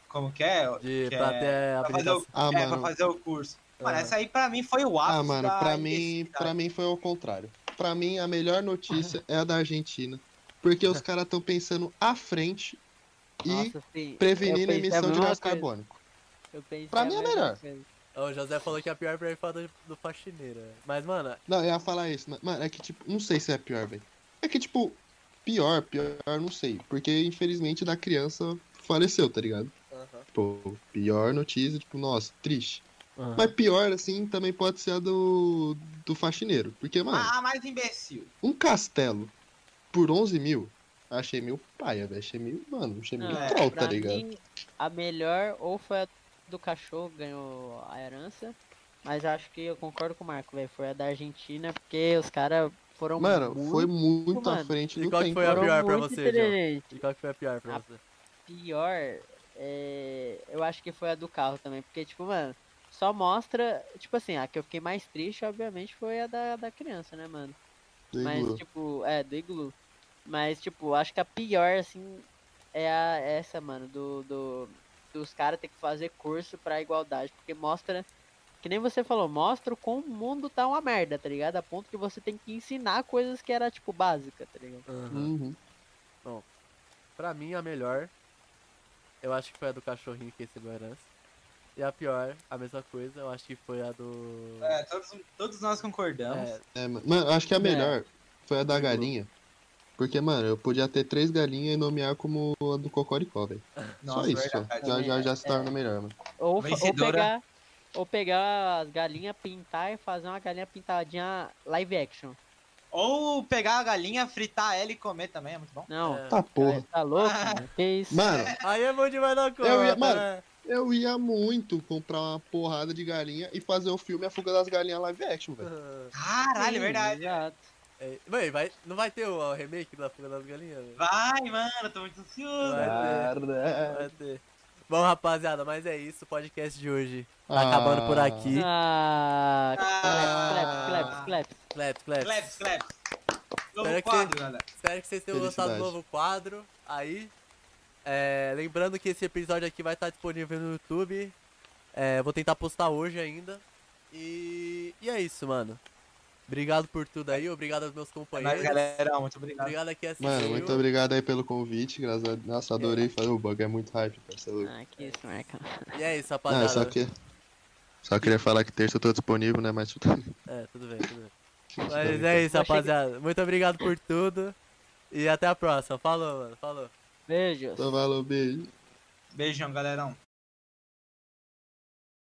Como que é? De, Que pra é- ter pra fazer o. Ah, é, mano. pra fazer o curso. Mano, Aham. essa aí pra mim foi o ápice ah, mano, pra mim, pra mim foi ao contrário. Pra mim, a melhor notícia é a da Argentina. Porque os caras estão pensando à frente e Nossa, prevenindo a emissão de gás carbônico. Eu pensei Pra mim é melhor. coisa. O José falou que a pior pra ele a do, do faxineiro. é. Mas, mano, Não, eu ia falar isso. mas, Mano, é que, tipo, não sei se é pior, velho. É que, tipo, pior, pior, não sei. Porque, infelizmente, da criança faleceu, tá ligado? Tipo, pior notícia, tipo, nossa, triste. aham. Mas pior, assim, também pode ser a do, do faxineiro. Porque, mano, Ah, mais imbecil. um castelo por 11 mil, achei meio paia, velho. Achei meio, mano, achei meio É, troll, tá ligado? mim, a melhor ou foi a do cachorro que ganhou a herança. Mas acho que eu concordo com o Marco, velho. Foi a da Argentina, porque os caras foram Mano, muito, foi muito à mano. frente E do qual que tempo. foi a pior pra você. E qual que foi a pior pra A- você? pior, é, eu acho que foi a do carro também, porque, tipo, mano, só mostra, tipo assim, a que eu fiquei mais triste, obviamente, foi a da, da criança, né, mano? do Mas, iglu. tipo, é, do iglu. Mas, tipo, acho que a pior, assim, é a, essa, mano, do, do dos caras ter que fazer curso pra igualdade, porque mostra, que nem você falou, mostra o como o mundo tá uma merda, tá ligado? A ponto que você tem que ensinar coisas que era, tipo, básica, tá ligado? Aham. Uhum. Pra mim, a melhor, eu acho que foi a do cachorrinho que recebeu a herança. E a pior, a mesma coisa, eu acho que foi a do. É, todos, todos nós concordamos. É, É, mano, mano, acho que a É. melhor foi a da galinha. Porque, mano, eu podia ter três galinhas e nomear como a do Cocoricó, velho. Só isso, verdade. Já, já, já se É. torna melhor, mano. Ou, fa- ou Vencedora. pegar ou pegar as galinhas, pintar e fazer uma galinha pintadinha live action. Ou pegar a galinha, fritar ela e comer também, é muito bom. Não, É. Tá porra. tá louco? mano? Que isso? Mano, Aí é bom demais da conta, Eu ia- mano, né? eu ia muito comprar uma porrada de galinha e fazer o filme A Fuga das Galinhas live action, velho. Caralho, é Sim, verdade. Exato. É, Mãe, vai, não vai ter o, o remake da Fuga das Galinhas? velho? Vai, mano, tô muito ansioso. Vai ter, vai ter. Bom, rapaziada, mas é isso. O podcast de hoje tá acabando por aqui. Ah, Ah. claps, claps, claps. Claps, claps. Claps, claps. Novo Espero que- quadro, galera. Espero que vocês tenham gostado do novo quadro aí. É, lembrando que esse episódio aqui vai estar disponível no YouTube. É, vou tentar postar hoje ainda. E e é isso, mano. Obrigado por tudo aí, obrigado aos meus É companheiros. nóis, galera. Muito obrigado. Obrigado aqui assistiu. Mano, muito obrigado aí pelo convite, graças a Deus. Nossa, adorei fazer o bug, é muito hype, parceiro. Ah, que isso, Marcão. E é isso, Não, rapaziada. é só que. Só queria falar que terça eu tô disponível, né? Mas tudo É, tudo bem, tudo bem. Mas é isso, rapaziada. Muito obrigado por tudo. E até a próxima. Falou, mano. Falou. Beijos. Então, valeu, beijo. Beijão, galerão.